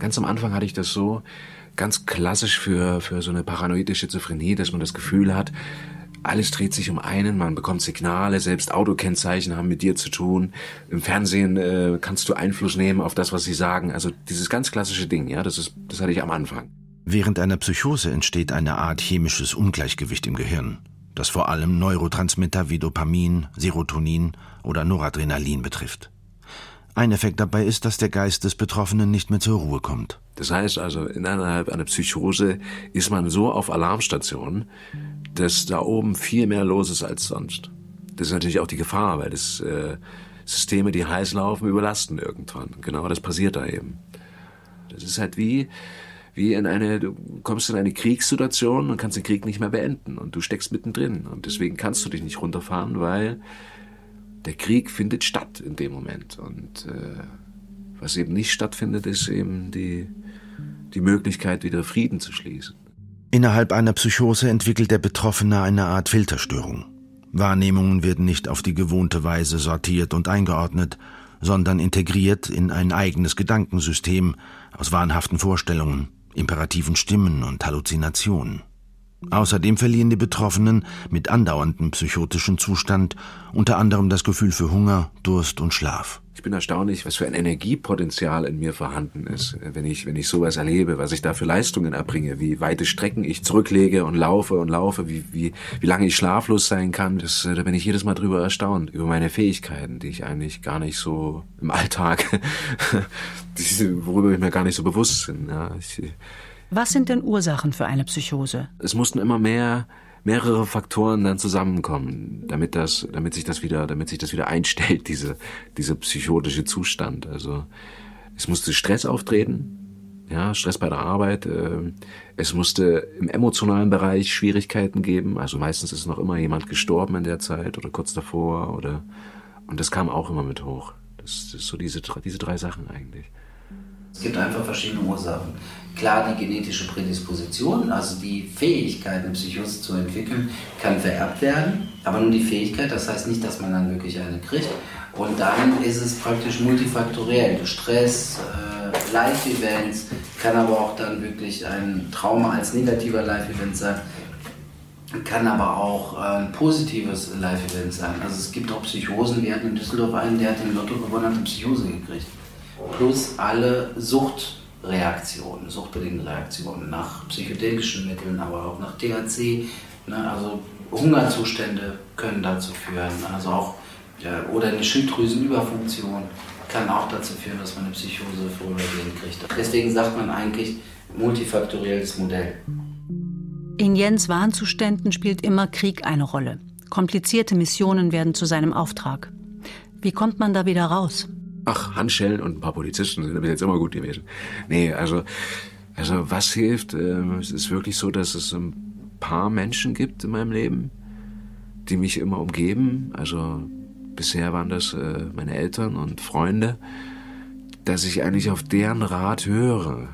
Speaker 9: Ganz am Anfang hatte ich das so, ganz klassisch für, für so eine paranoide Schizophrenie, dass man das Gefühl hat, alles dreht sich um einen, man bekommt Signale, selbst Autokennzeichen haben mit dir zu tun. Im Fernsehen äh, kannst du Einfluss nehmen auf das, was sie sagen. Also dieses ganz klassische Ding, ja, das ist, das hatte ich am Anfang.
Speaker 3: Während einer Psychose entsteht eine Art chemisches Ungleichgewicht im Gehirn, das vor allem Neurotransmitter wie Dopamin, Serotonin oder Noradrenalin betrifft. Ein Effekt dabei ist, dass der Geist des Betroffenen nicht mehr zur Ruhe kommt.
Speaker 9: Das heißt also, innerhalb einer Psychose ist man so auf Alarmstation, dass da oben viel mehr los ist als sonst. Das ist natürlich auch die Gefahr, weil das äh, Systeme, die heiß laufen, überlasten irgendwann. Genau das passiert da eben. Das ist halt wie, wie in eine, du kommst in eine Kriegssituation und kannst den Krieg nicht mehr beenden und du steckst mittendrin. Und deswegen kannst du dich nicht runterfahren, weil der Krieg findet statt in dem Moment. Und äh, was eben nicht stattfindet, ist eben die, die Möglichkeit, wieder Frieden zu schließen.
Speaker 3: Innerhalb einer Psychose entwickelt der Betroffene eine Art Filterstörung. Wahrnehmungen werden nicht auf die gewohnte Weise sortiert und eingeordnet, sondern integriert in ein eigenes Gedankensystem aus wahnhaften Vorstellungen, imperativen Stimmen und Halluzinationen. Außerdem verlieren die Betroffenen mit andauerndem psychotischen Zustand unter anderem das Gefühl für Hunger, Durst und Schlaf.
Speaker 9: Ich bin erstaunlich, was für ein Energiepotenzial in mir vorhanden ist, wenn ich, wenn ich sowas erlebe, was ich da für Leistungen erbringe, wie weite Strecken ich zurücklege und laufe und laufe, wie, wie, wie lange ich schlaflos sein kann. Das, da bin ich jedes Mal drüber erstaunt, über meine Fähigkeiten, die ich eigentlich gar nicht so im Alltag, worüber ich mir gar nicht so bewusst bin. Ja, ich,
Speaker 2: was sind denn Ursachen für eine Psychose?
Speaker 9: Es mussten immer mehr mehrere Faktoren dann zusammenkommen, damit das, damit sich das wieder, damit sich das wieder einstellt, diese, dieser psychotische Zustand. Also es musste Stress auftreten, ja, Stress bei der Arbeit. Äh, es musste im emotionalen Bereich Schwierigkeiten geben. Also meistens ist noch immer jemand gestorben in der Zeit oder kurz davor oder und das kam auch immer mit hoch. Das, das ist so diese diese drei Sachen eigentlich.
Speaker 14: Es gibt einfach verschiedene Ursachen. Klar, die genetische Prädisposition, also die Fähigkeit, eine Psychose zu entwickeln, kann vererbt werden, aber nur die Fähigkeit, das heißt nicht, dass man dann wirklich eine kriegt. Und dann ist es praktisch multifaktoriell. Stress, äh, Live-Events, kann aber auch dann wirklich ein Trauma als negativer Live-Event sein, kann aber auch ein positives Live-Event sein. Also es gibt auch Psychosen, wir hatten in Düsseldorf einen, der hat den Lotto gewonnen, hat eine Psychose gekriegt plus alle Suchtreaktionen, suchtbedingten Reaktionen nach psychedelischen Mitteln, aber auch nach THC. Ne, also Hungerzustände können dazu führen, also auch ja, oder eine Schilddrüsenüberfunktion kann auch dazu führen, dass man eine Psychose vorübergehend kriegt. Deswegen sagt man eigentlich multifaktorielles Modell.
Speaker 2: In Jens Warnzuständen spielt immer Krieg eine Rolle. Komplizierte Missionen werden zu seinem Auftrag. Wie kommt man da wieder raus?
Speaker 9: Ach, Handschellen und ein paar Polizisten sind bis jetzt immer gut gewesen. Nee, also, also was hilft? Ähm, es ist wirklich so, dass es ein paar Menschen gibt in meinem Leben, die mich immer umgeben. Also bisher waren das äh, meine Eltern und Freunde, dass ich eigentlich auf deren Rat höre.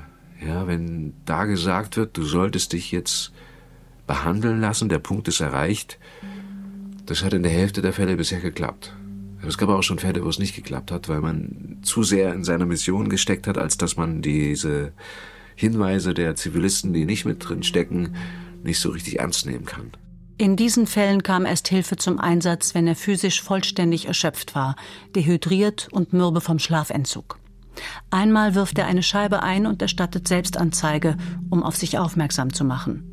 Speaker 9: Ja, wenn da gesagt wird, du solltest dich jetzt behandeln lassen, der Punkt ist erreicht, das hat in der Hälfte der Fälle bisher geklappt. Es gab auch schon Fälle, wo es nicht geklappt hat, weil man zu sehr in seiner Mission gesteckt hat, als dass man diese Hinweise der Zivilisten, die nicht mit drin stecken, nicht so richtig ernst nehmen kann.
Speaker 2: In diesen Fällen kam erst Hilfe zum Einsatz, wenn er physisch vollständig erschöpft war, dehydriert und mürbe vom Schlafentzug. Einmal wirft er eine Scheibe ein und erstattet Selbstanzeige, um auf sich aufmerksam zu machen.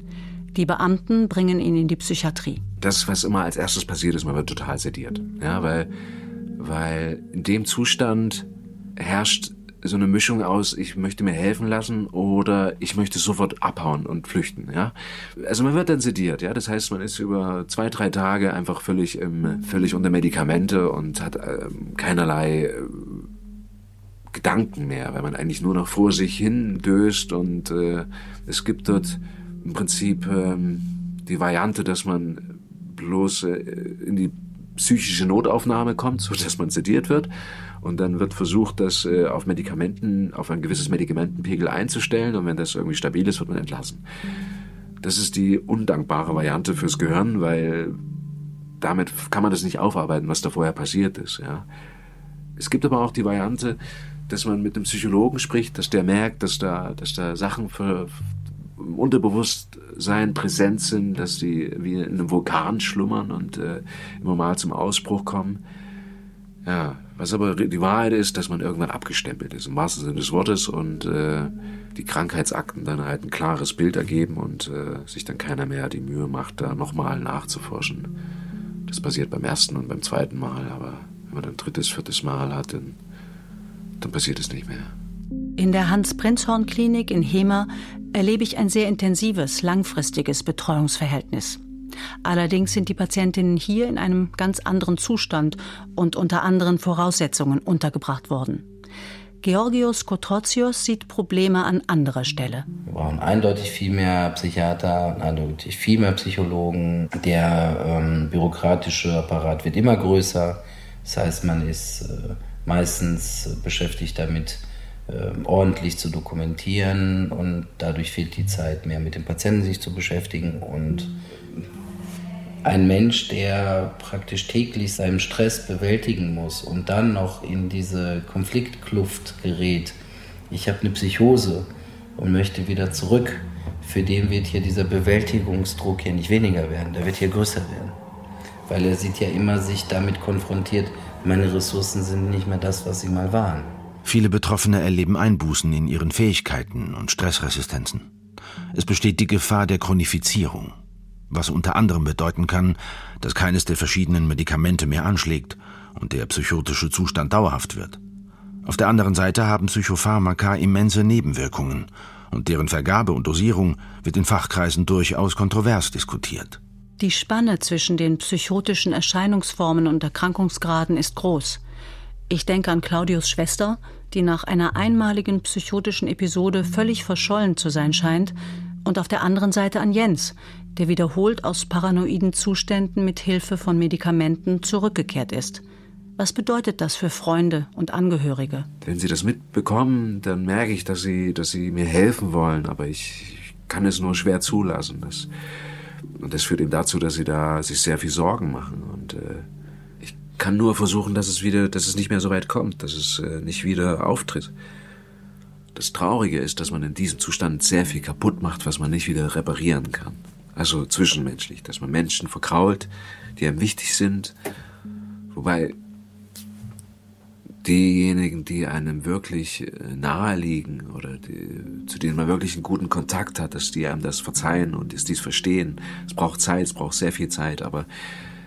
Speaker 2: Die Beamten bringen ihn in die Psychiatrie.
Speaker 9: Das, was immer als erstes passiert ist, man wird total sediert. Ja, weil, weil in dem Zustand herrscht so eine Mischung aus, ich möchte mir helfen lassen oder ich möchte sofort abhauen und flüchten, ja. Also man wird dann sediert, ja. Das heißt, man ist über zwei, drei Tage einfach völlig, ähm, völlig unter Medikamente und hat ähm, keinerlei äh, Gedanken mehr, weil man eigentlich nur noch vor sich hin döst und äh, es gibt dort im Prinzip ähm, die Variante, dass man bloß äh, in die psychische Notaufnahme kommt, so dass man sediert wird. Und dann wird versucht, das äh, auf Medikamenten, auf ein gewisses Medikamentenpegel einzustellen. Und wenn das irgendwie stabil ist, wird man entlassen. Das ist die undankbare Variante fürs Gehirn, weil damit kann man das nicht aufarbeiten, was da vorher passiert ist. Ja. Es gibt aber auch die Variante, dass man mit einem Psychologen spricht, dass der merkt, dass da, dass da Sachen für, Unterbewusstsein präsent sind, dass die wie in einem Vulkan schlummern und äh, immer mal zum Ausbruch kommen. Ja, was aber die Wahrheit ist, dass man irgendwann abgestempelt ist, im wahrsten Sinne des Wortes, und äh, die Krankheitsakten dann halt ein klares Bild ergeben und äh, sich dann keiner mehr die Mühe macht, da nochmal nachzuforschen. Das passiert beim ersten und beim zweiten Mal, aber wenn man ein drittes, viertes Mal hat, dann, dann passiert es nicht mehr.
Speaker 2: In der Hans-Prinzhorn-Klinik in Hema erlebe ich ein sehr intensives, langfristiges Betreuungsverhältnis. Allerdings sind die Patientinnen hier in einem ganz anderen Zustand und unter anderen Voraussetzungen untergebracht worden. Georgios Kotrozios sieht Probleme an anderer Stelle.
Speaker 15: Wir brauchen eindeutig viel mehr Psychiater, eindeutig viel mehr Psychologen. Der ähm, bürokratische Apparat wird immer größer. Das heißt, man ist äh, meistens beschäftigt damit, äh, ordentlich zu dokumentieren und dadurch fehlt die Zeit, mehr mit dem Patienten sich zu beschäftigen und ein Mensch, der praktisch täglich seinen Stress bewältigen muss und dann noch in diese Konfliktkluft gerät, ich habe eine Psychose und möchte wieder zurück, für den wird hier dieser Bewältigungsdruck hier nicht weniger werden, der wird hier größer werden. Weil er sieht ja immer sich damit konfrontiert, meine Ressourcen sind nicht mehr das, was sie mal waren.
Speaker 3: Viele Betroffene erleben Einbußen in ihren Fähigkeiten und Stressresistenzen. Es besteht die Gefahr der Chronifizierung, was unter anderem bedeuten kann, dass keines der verschiedenen Medikamente mehr anschlägt und der psychotische Zustand dauerhaft wird. Auf der anderen Seite haben Psychopharmaka immense Nebenwirkungen und deren Vergabe und Dosierung wird in Fachkreisen durchaus kontrovers diskutiert.
Speaker 2: Die Spanne zwischen den psychotischen Erscheinungsformen und Erkrankungsgraden ist groß. Ich denke an Claudius Schwester, die nach einer einmaligen psychotischen Episode völlig verschollen zu sein scheint, und auf der anderen Seite an Jens, der wiederholt aus paranoiden Zuständen mit Hilfe von Medikamenten zurückgekehrt ist. Was bedeutet das für Freunde und Angehörige?
Speaker 9: Wenn sie das mitbekommen, dann merke ich, dass sie, dass sie mir helfen wollen, aber ich, kann es nur schwer zulassen. Das, und das führt eben dazu, dass sie da sich sehr viel Sorgen machen und äh, kann nur versuchen, dass es wieder, dass es nicht mehr so weit kommt, dass es äh, nicht wieder auftritt. Das Traurige ist, dass man in diesem Zustand sehr viel kaputt macht, was man nicht wieder reparieren kann. Also zwischenmenschlich, dass man Menschen verkrault, die einem wichtig sind, wobei diejenigen, die einem wirklich äh, nahe liegen oder die, zu denen man wirklich einen guten Kontakt hat, dass die einem das verzeihen und dass dies verstehen. Es braucht Zeit, es braucht sehr viel Zeit, aber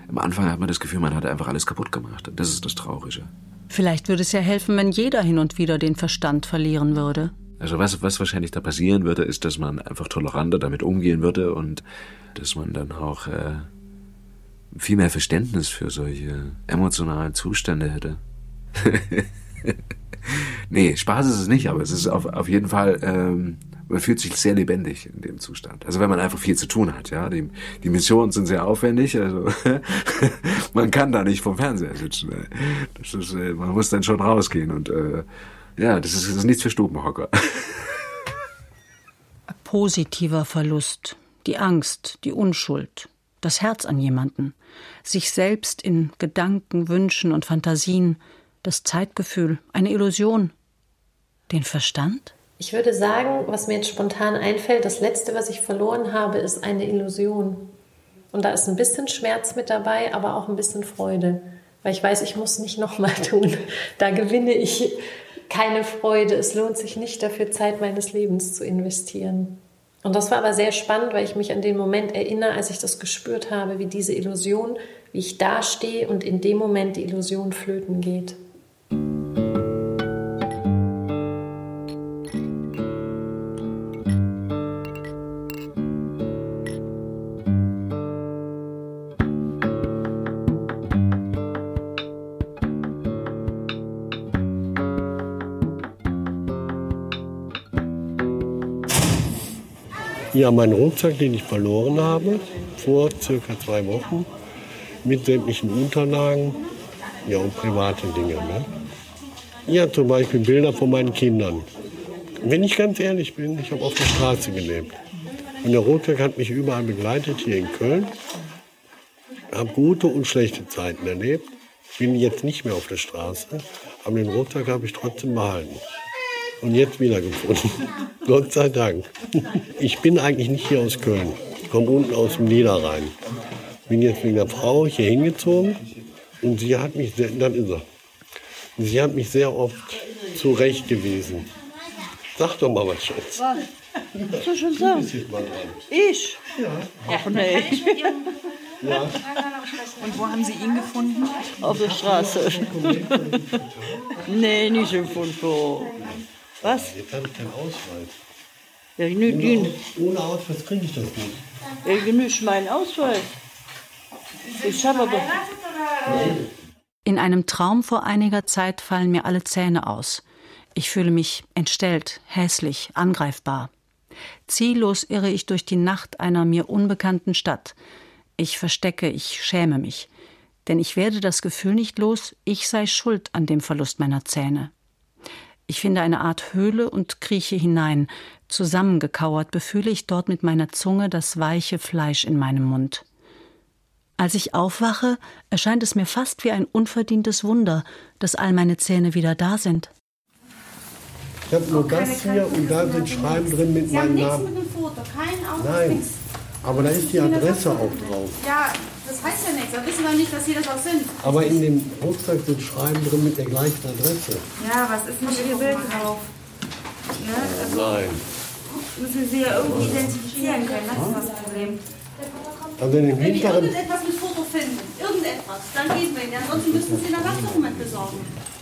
Speaker 9: am Anfang hat man das Gefühl, man hat einfach alles kaputt gemacht. Das ist das Traurige.
Speaker 2: Vielleicht würde es ja helfen, wenn jeder hin und wieder den Verstand verlieren würde.
Speaker 9: Also was, was wahrscheinlich da passieren würde, ist, dass man einfach toleranter damit umgehen würde und dass man dann auch äh, viel mehr Verständnis für solche emotionalen Zustände hätte. nee, Spaß ist es nicht, aber es ist auf, auf jeden Fall ähm, man fühlt sich sehr lebendig in dem Zustand. Also wenn man einfach viel zu tun hat, ja. Die, die Missionen sind sehr aufwendig, also man kann da nicht vom Fernseher sitzen. Das ist, äh, man muss dann schon rausgehen und äh, ja, das ist, das ist nichts für Stubenhocker.
Speaker 2: Positiver Verlust, die Angst, die Unschuld, das Herz an jemanden, sich selbst in Gedanken, Wünschen und Fantasien, das Zeitgefühl, eine Illusion, den Verstand?
Speaker 8: Ich würde sagen, was mir jetzt spontan einfällt, das Letzte, was ich verloren habe, ist eine Illusion. Und da ist ein bisschen Schmerz mit dabei, aber auch ein bisschen Freude. Weil ich weiß, ich muss nicht nochmal tun. Da gewinne ich keine Freude. Es lohnt sich nicht dafür, Zeit meines Lebens zu investieren. Und das war aber sehr spannend, weil ich mich an den Moment erinnere, als ich das gespürt habe, wie diese Illusion, wie ich dastehe und in dem Moment die Illusion flöten geht.
Speaker 16: Ja, mein Rucksack, den ich verloren habe, vor circa zwei Wochen, mit sämtlichen Unterlagen ja, und private Dinge. Ne? Ja, zum Beispiel Bilder von meinen Kindern. Wenn ich ganz ehrlich bin, ich habe auf der Straße gelebt. Und der Rucksack hat mich überall begleitet, hier in Köln. Habe gute und schlechte Zeiten erlebt. Bin jetzt nicht mehr auf der Straße, aber den Rucksack habe ich trotzdem behalten und jetzt wiedergefunden. Gott sei Dank. Ich bin eigentlich nicht hier aus Köln. Ich komme unten aus dem Niederrhein. Bin jetzt wegen der Frau hier hingezogen und sie hat mich, sehr, dann ist er. Sie hat mich sehr oft zurechtgewiesen. Sag doch mal was, Schatz.
Speaker 17: Was? Was soll ich schon sagen? Ich? Ja. Ach nee.
Speaker 1: Ja. Und wo haben Sie ihn gefunden?
Speaker 17: Auf der Straße. nee, nicht im Fundbüro. Was?
Speaker 16: Jetzt habe ich keinen Ausweis.
Speaker 17: Ja, nicht
Speaker 16: ohne, ohne Ausweis kriege ich das nicht.
Speaker 17: Ja, genügt meinen Ausweis. Ich habe aber.
Speaker 2: In einem Traum vor einiger Zeit fallen mir alle Zähne aus. Ich fühle mich entstellt, hässlich, angreifbar. Ziellos irre ich durch die Nacht einer mir unbekannten Stadt. Ich verstecke, ich schäme mich. Denn ich werde das Gefühl nicht los, ich sei schuld an dem Verlust meiner Zähne. Ich finde eine Art Höhle und krieche hinein. Zusammengekauert befühle ich dort mit meiner Zunge das weiche Fleisch in meinem Mund. Als ich aufwache, erscheint es mir fast wie ein unverdientes Wunder, dass all meine Zähne wieder da sind.
Speaker 16: Ich habe nur das hier und da sind Schreiben drin mit meinem Namen.
Speaker 4: mit dem Foto, kein Auto,
Speaker 16: Nein, aber da ist die Adresse auch drauf.
Speaker 4: Ja, das heißt ja nichts. Wir wissen doch nicht, dass Sie das auch sind.
Speaker 16: Aber in dem Rucksack sind Schreiben drin mit der gleichen Adresse.
Speaker 4: Ja, was ist mit Ihr Bild drauf? Ne? Also
Speaker 16: Nein.
Speaker 4: müssen Sie ja irgendwie identifizieren können. Das ist das Problem.
Speaker 16: Also in dem
Speaker 4: Wenn wir irgendetwas mit Foto finden, irgendetwas, dann geben wir Ihnen. Ansonsten müssen Sie ein Ersatzdokument besorgen.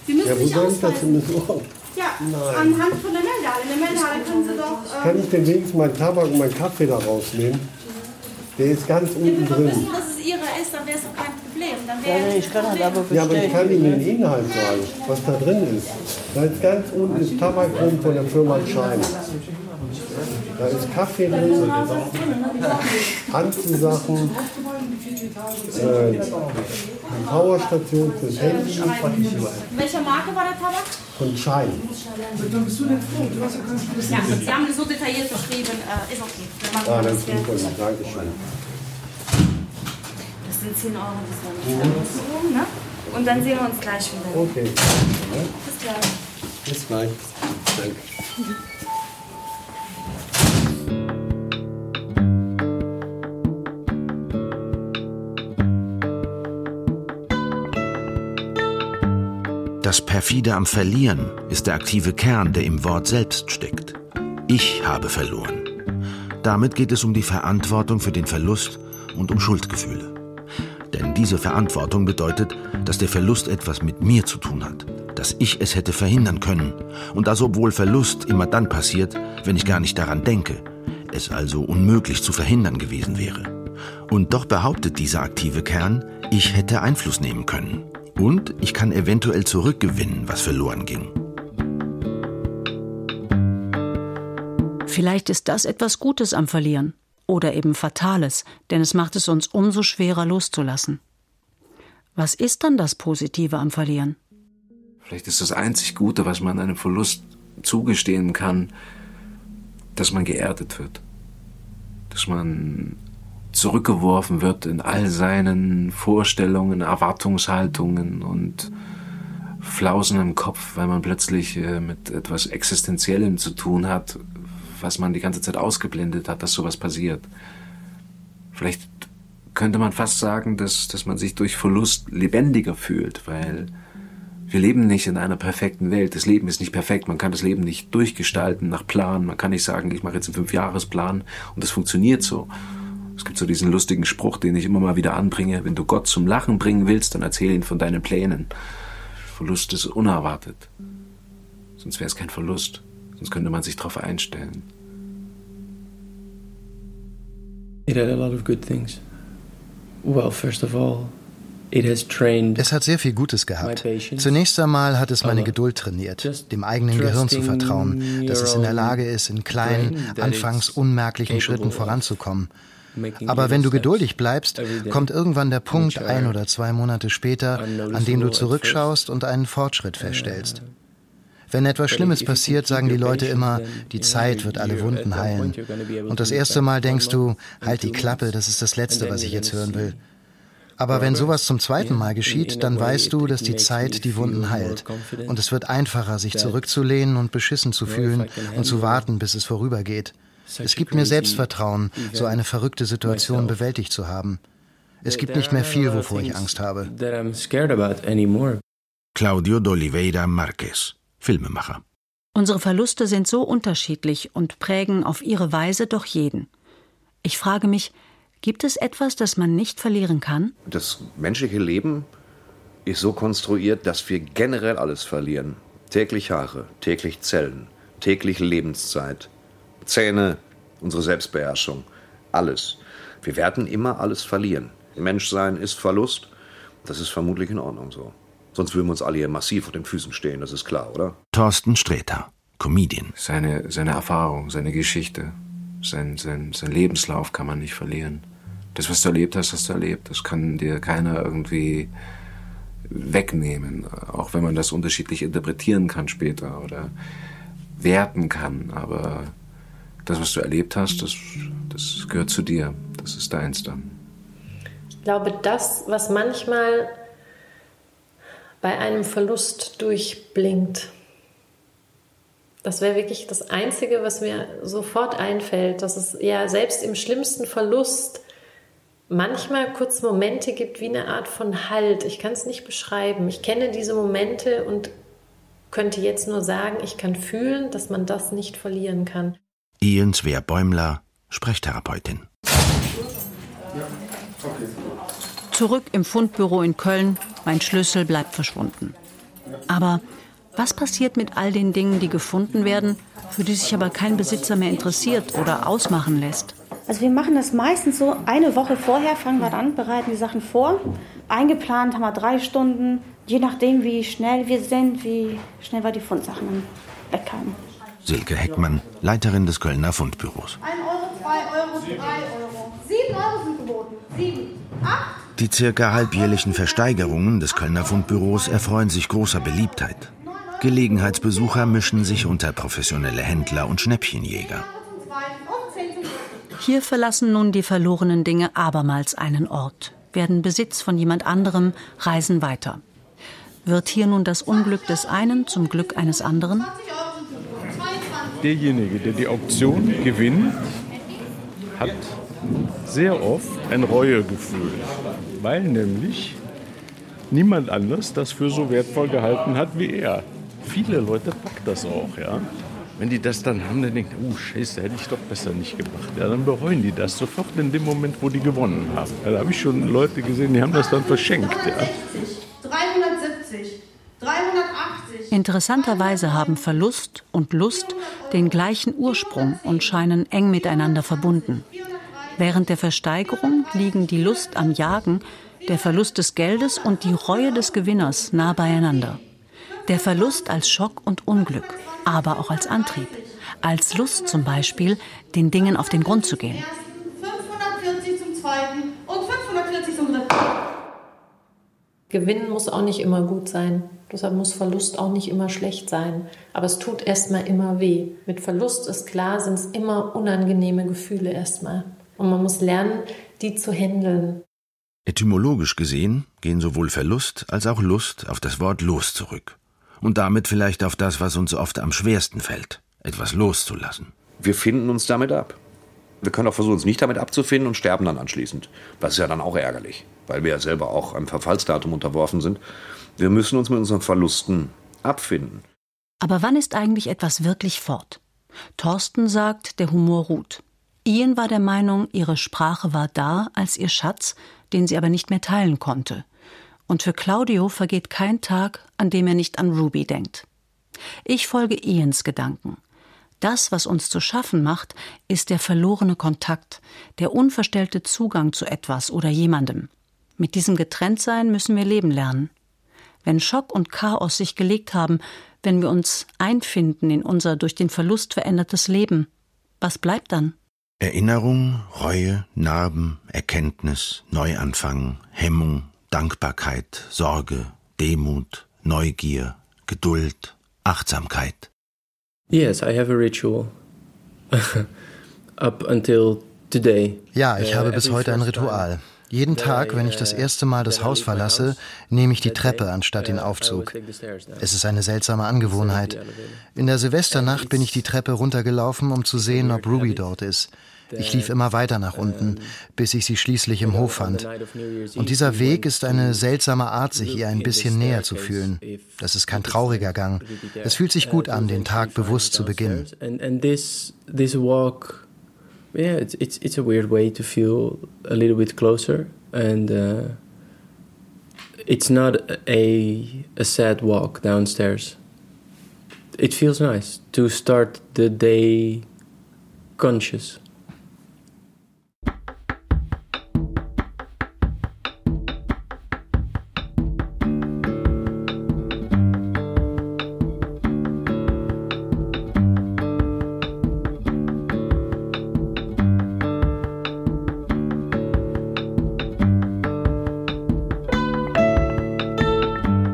Speaker 4: Sie müssen
Speaker 16: Ja, wo
Speaker 4: sich
Speaker 16: soll ich das denn besorgen?
Speaker 4: Ja,
Speaker 16: Nein.
Speaker 4: anhand von der Meldehalle. In der Meldehalle können Sie doch...
Speaker 16: Kann
Speaker 4: Ähm,
Speaker 16: ich denn wenigstens meinen Tabak und meinen Kaffee da rausnehmen? Der ist ganz
Speaker 4: wenn
Speaker 16: unten
Speaker 4: wir
Speaker 16: drin.
Speaker 4: wissen, dass es Ihre ist, dann wäre es doch kein Problem. Dann
Speaker 17: Ja,
Speaker 4: wäre
Speaker 17: nee, ich kann das aber
Speaker 16: Ja, aber ich
Speaker 17: bestellen.
Speaker 16: kann Ihnen den Inhalt sagen, was da drin ist. Da ist ganz unten ist Tabak drin von der Firma Schein. Da ist Kaffee drin, Anziehsachen, äh, Powerstation fürs Handy
Speaker 4: Welcher Marke war der Tabak?
Speaker 16: von Schein.
Speaker 4: Ja, Sie haben es so detailliert beschrieben. Äh, ist okay.
Speaker 16: Ah,
Speaker 4: das
Speaker 16: ist super, Dankeschön.
Speaker 4: Das sind 10 Euro, das war nicht ne? Und dann sehen wir uns gleich wieder.
Speaker 16: Okay.
Speaker 4: Bis gleich.
Speaker 16: Bis gleich. Danke.
Speaker 3: Das perfide am Verlieren ist der aktive Kern, der im Wort selbst steckt. Ich habe verloren. Damit geht es um die Verantwortung für den Verlust und um Schuldgefühle. Denn diese Verantwortung bedeutet, dass der Verlust etwas mit mir zu tun hat, dass ich es hätte verhindern können und das obwohl Verlust immer dann passiert, wenn ich gar nicht daran denke, es also unmöglich zu verhindern gewesen wäre. Und doch behauptet dieser aktive Kern, ich hätte Einfluss nehmen können. Und ich kann eventuell zurückgewinnen, was verloren ging.
Speaker 2: Vielleicht ist das etwas Gutes am Verlieren oder eben Fatales, denn es macht es uns umso schwerer loszulassen. Was ist dann das Positive am Verlieren?
Speaker 9: Vielleicht ist das einzig Gute, was man einem Verlust zugestehen kann, dass man geerdet wird. Dass man zurückgeworfen wird in all seinen Vorstellungen, Erwartungshaltungen und Flausen im Kopf, weil man plötzlich äh, mit etwas Existenziellem zu tun hat, was man die ganze Zeit ausgeblendet hat, dass sowas passiert. Vielleicht könnte man fast sagen, dass, dass man sich durch Verlust lebendiger fühlt, weil Wir leben nicht in einer perfekten Welt. Das Leben ist nicht perfekt. Man kann das Leben nicht durchgestalten nach Plan. Man kann nicht sagen, ich mache jetzt einen Fünfjahresplan und das funktioniert so. Es gibt so diesen lustigen Spruch, den ich immer mal wieder anbringe. Wenn du Gott zum Lachen bringen willst, dann erzähl ihn von deinen Plänen. Verlust ist unerwartet. Sonst wäre es kein Verlust. Sonst könnte man sich darauf einstellen.
Speaker 10: It had a lot of good things. Well, first of all,
Speaker 11: es hat sehr viel Gutes gehabt. Zunächst einmal hat es meine Geduld trainiert, dem eigenen Gehirn zu vertrauen, dass es in der Lage ist, in kleinen, anfangs unmerklichen Schritten voranzukommen. Aber wenn du geduldig bleibst, kommt irgendwann der Punkt ein oder zwei Monate später, an dem du zurückschaust und einen Fortschritt feststellst. Wenn etwas Schlimmes passiert, sagen die Leute immer, die Zeit wird alle Wunden heilen. Und das erste Mal denkst du, halt die Klappe, das ist das Letzte, was ich jetzt hören will. Aber wenn sowas zum zweiten Mal geschieht, dann weißt du, dass die Zeit die Wunden heilt. Und es wird einfacher, sich zurückzulehnen und beschissen zu fühlen und zu warten, bis es vorübergeht. Es gibt mir Selbstvertrauen, so eine verrückte Situation bewältigt zu haben. Es gibt nicht mehr viel, wovor ich Angst habe.
Speaker 3: Claudio d'Oliveira Marquez, Filmemacher.
Speaker 2: Unsere Verluste sind so unterschiedlich und prägen auf ihre Weise doch jeden. Ich frage mich, Gibt es etwas, das man nicht verlieren kann?
Speaker 7: Das menschliche Leben ist so konstruiert, dass wir generell alles verlieren. Täglich Haare, täglich Zellen, täglich Lebenszeit, Zähne, unsere Selbstbeherrschung, alles. Wir werden immer alles verlieren. Menschsein ist Verlust. Das ist vermutlich in Ordnung so. Sonst würden wir uns alle hier massiv vor den Füßen stehen, das ist klar, oder?
Speaker 3: Thorsten Sträter, Comedian.
Speaker 9: Seine, seine Erfahrung, seine Geschichte, sein, sein, sein Lebenslauf kann man nicht verlieren das, was du erlebt hast, hast du erlebt. Das kann dir keiner irgendwie wegnehmen, auch wenn man das unterschiedlich interpretieren kann später oder werten kann. Aber das, was du erlebt hast, das, das gehört zu dir. Das ist deins dann.
Speaker 8: Ich glaube, das, was manchmal bei einem Verlust durchblinkt, das wäre wirklich das Einzige, was mir sofort einfällt, dass es ja selbst im schlimmsten Verlust manchmal kurz Momente gibt wie eine Art von Halt. Ich kann es nicht beschreiben. Ich kenne diese Momente und könnte jetzt nur sagen, ich kann fühlen, dass man das nicht verlieren kann.
Speaker 3: Ian Bäumler, Sprechtherapeutin.
Speaker 2: Zurück im Fundbüro in Köln, mein Schlüssel bleibt verschwunden. Aber was passiert mit all den Dingen, die gefunden werden, für die sich aber kein Besitzer mehr interessiert oder ausmachen lässt?
Speaker 4: Also wir machen das meistens so, eine Woche vorher fangen wir an, bereiten die Sachen vor. Eingeplant haben wir drei Stunden, je nachdem wie schnell wir sind, wie schnell wir die Fundsachen weg haben.
Speaker 3: Silke Heckmann, Leiterin des Kölner Fundbüros.
Speaker 17: 1 Euro, 2 Euro, 3 Euro. 7 Euro sind geboten. 7, 8.
Speaker 3: Die circa halbjährlichen Versteigerungen des Kölner Fundbüros erfreuen sich großer Beliebtheit. Gelegenheitsbesucher mischen sich unter professionelle Händler und Schnäppchenjäger.
Speaker 2: Hier verlassen nun die verlorenen Dinge abermals einen Ort, werden Besitz von jemand anderem, reisen weiter. Wird hier nun das Unglück des einen zum Glück eines anderen?
Speaker 18: Derjenige, der die Auktion gewinnt, hat sehr oft ein Reuegefühl, weil nämlich niemand anders das für so wertvoll gehalten hat wie er. Viele Leute packt das auch, ja wenn die das dann haben, dann denken, oh Scheiße, hätte ich doch besser nicht gemacht. Ja, dann bereuen die das sofort in dem Moment, wo die gewonnen haben. Da habe ich schon Leute gesehen, die haben das dann verschenkt. Ja.
Speaker 17: 370, 380.
Speaker 2: Interessanterweise haben Verlust und Lust den gleichen Ursprung und scheinen eng miteinander verbunden. Während der Versteigerung liegen die Lust am Jagen, der Verlust des Geldes und die Reue des Gewinners nah beieinander. Der Verlust als Schock und Unglück, aber auch als Antrieb. Als Lust zum Beispiel, den Dingen auf den Grund zu gehen.
Speaker 17: 540 zum zweiten und 540 zum dritten.
Speaker 8: Gewinnen muss auch nicht immer gut sein. Deshalb muss Verlust auch nicht immer schlecht sein. Aber es tut erstmal immer weh. Mit Verlust ist klar, sind es immer unangenehme Gefühle erstmal. Und man muss lernen, die zu handeln.
Speaker 3: Etymologisch gesehen gehen sowohl Verlust als auch Lust auf das Wort los zurück und damit vielleicht auf das, was uns oft am schwersten fällt, etwas loszulassen.
Speaker 7: Wir finden uns damit ab. Wir können auch versuchen, uns nicht damit abzufinden und sterben dann anschließend. Das ist ja dann auch ärgerlich, weil wir ja selber auch einem Verfallsdatum unterworfen sind. Wir müssen uns mit unseren Verlusten abfinden.
Speaker 2: Aber wann ist eigentlich etwas wirklich fort? Thorsten sagt, der Humor ruht. Ian war der Meinung, ihre Sprache war da als ihr Schatz, den sie aber nicht mehr teilen konnte. Und für Claudio vergeht kein Tag, an dem er nicht an Ruby denkt. Ich folge Ians Gedanken. Das, was uns zu schaffen macht, ist der verlorene Kontakt, der unverstellte Zugang zu etwas oder jemandem. Mit diesem Getrenntsein müssen wir leben lernen. Wenn Schock und Chaos sich gelegt haben, wenn wir uns einfinden in unser durch den Verlust verändertes Leben, was bleibt dann?
Speaker 3: Erinnerung, Reue, Narben, Erkenntnis, Neuanfang, Hemmung, Dankbarkeit, Sorge, Demut, Neugier, Geduld, Achtsamkeit.
Speaker 10: Yes, I have a ritual. Up until today.
Speaker 11: Ja, ich habe bis heute ein Ritual. Jeden Tag, wenn ich das erste Mal das Haus verlasse, nehme ich die Treppe anstatt den Aufzug. Es ist eine seltsame Angewohnheit. In der Silvesternacht bin ich die Treppe runtergelaufen, um zu sehen, ob Ruby dort ist. Ich lief immer weiter nach unten, bis ich sie schließlich im Hof fand. Und dieser Weg ist eine seltsame Art, sich ihr ein bisschen näher zu fühlen. Das ist kein trauriger Gang. Es fühlt sich gut an, den Tag bewusst zu beginnen.
Speaker 10: yeah, it's, it's it's a weird way to feel a little bit closer, and uh, it's not a a sad walk downstairs. It feels nice to start the day conscious.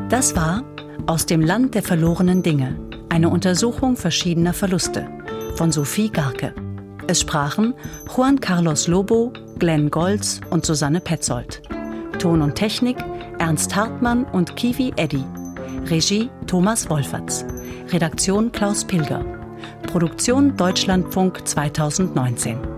Speaker 2: Das war Aus dem Land der verlorenen Dinge, eine Untersuchung verschiedener Verluste von Sophie Garke. Es sprachen Juan Carlos Lobo, Glenn Golz und Susanne Petzold. Ton und Technik Ernst Hartmann und Kiwi Eddy. Regie Thomas Wolferts. Redaktion Klaus Pilger. Produktion Deutschlandfunk 2019.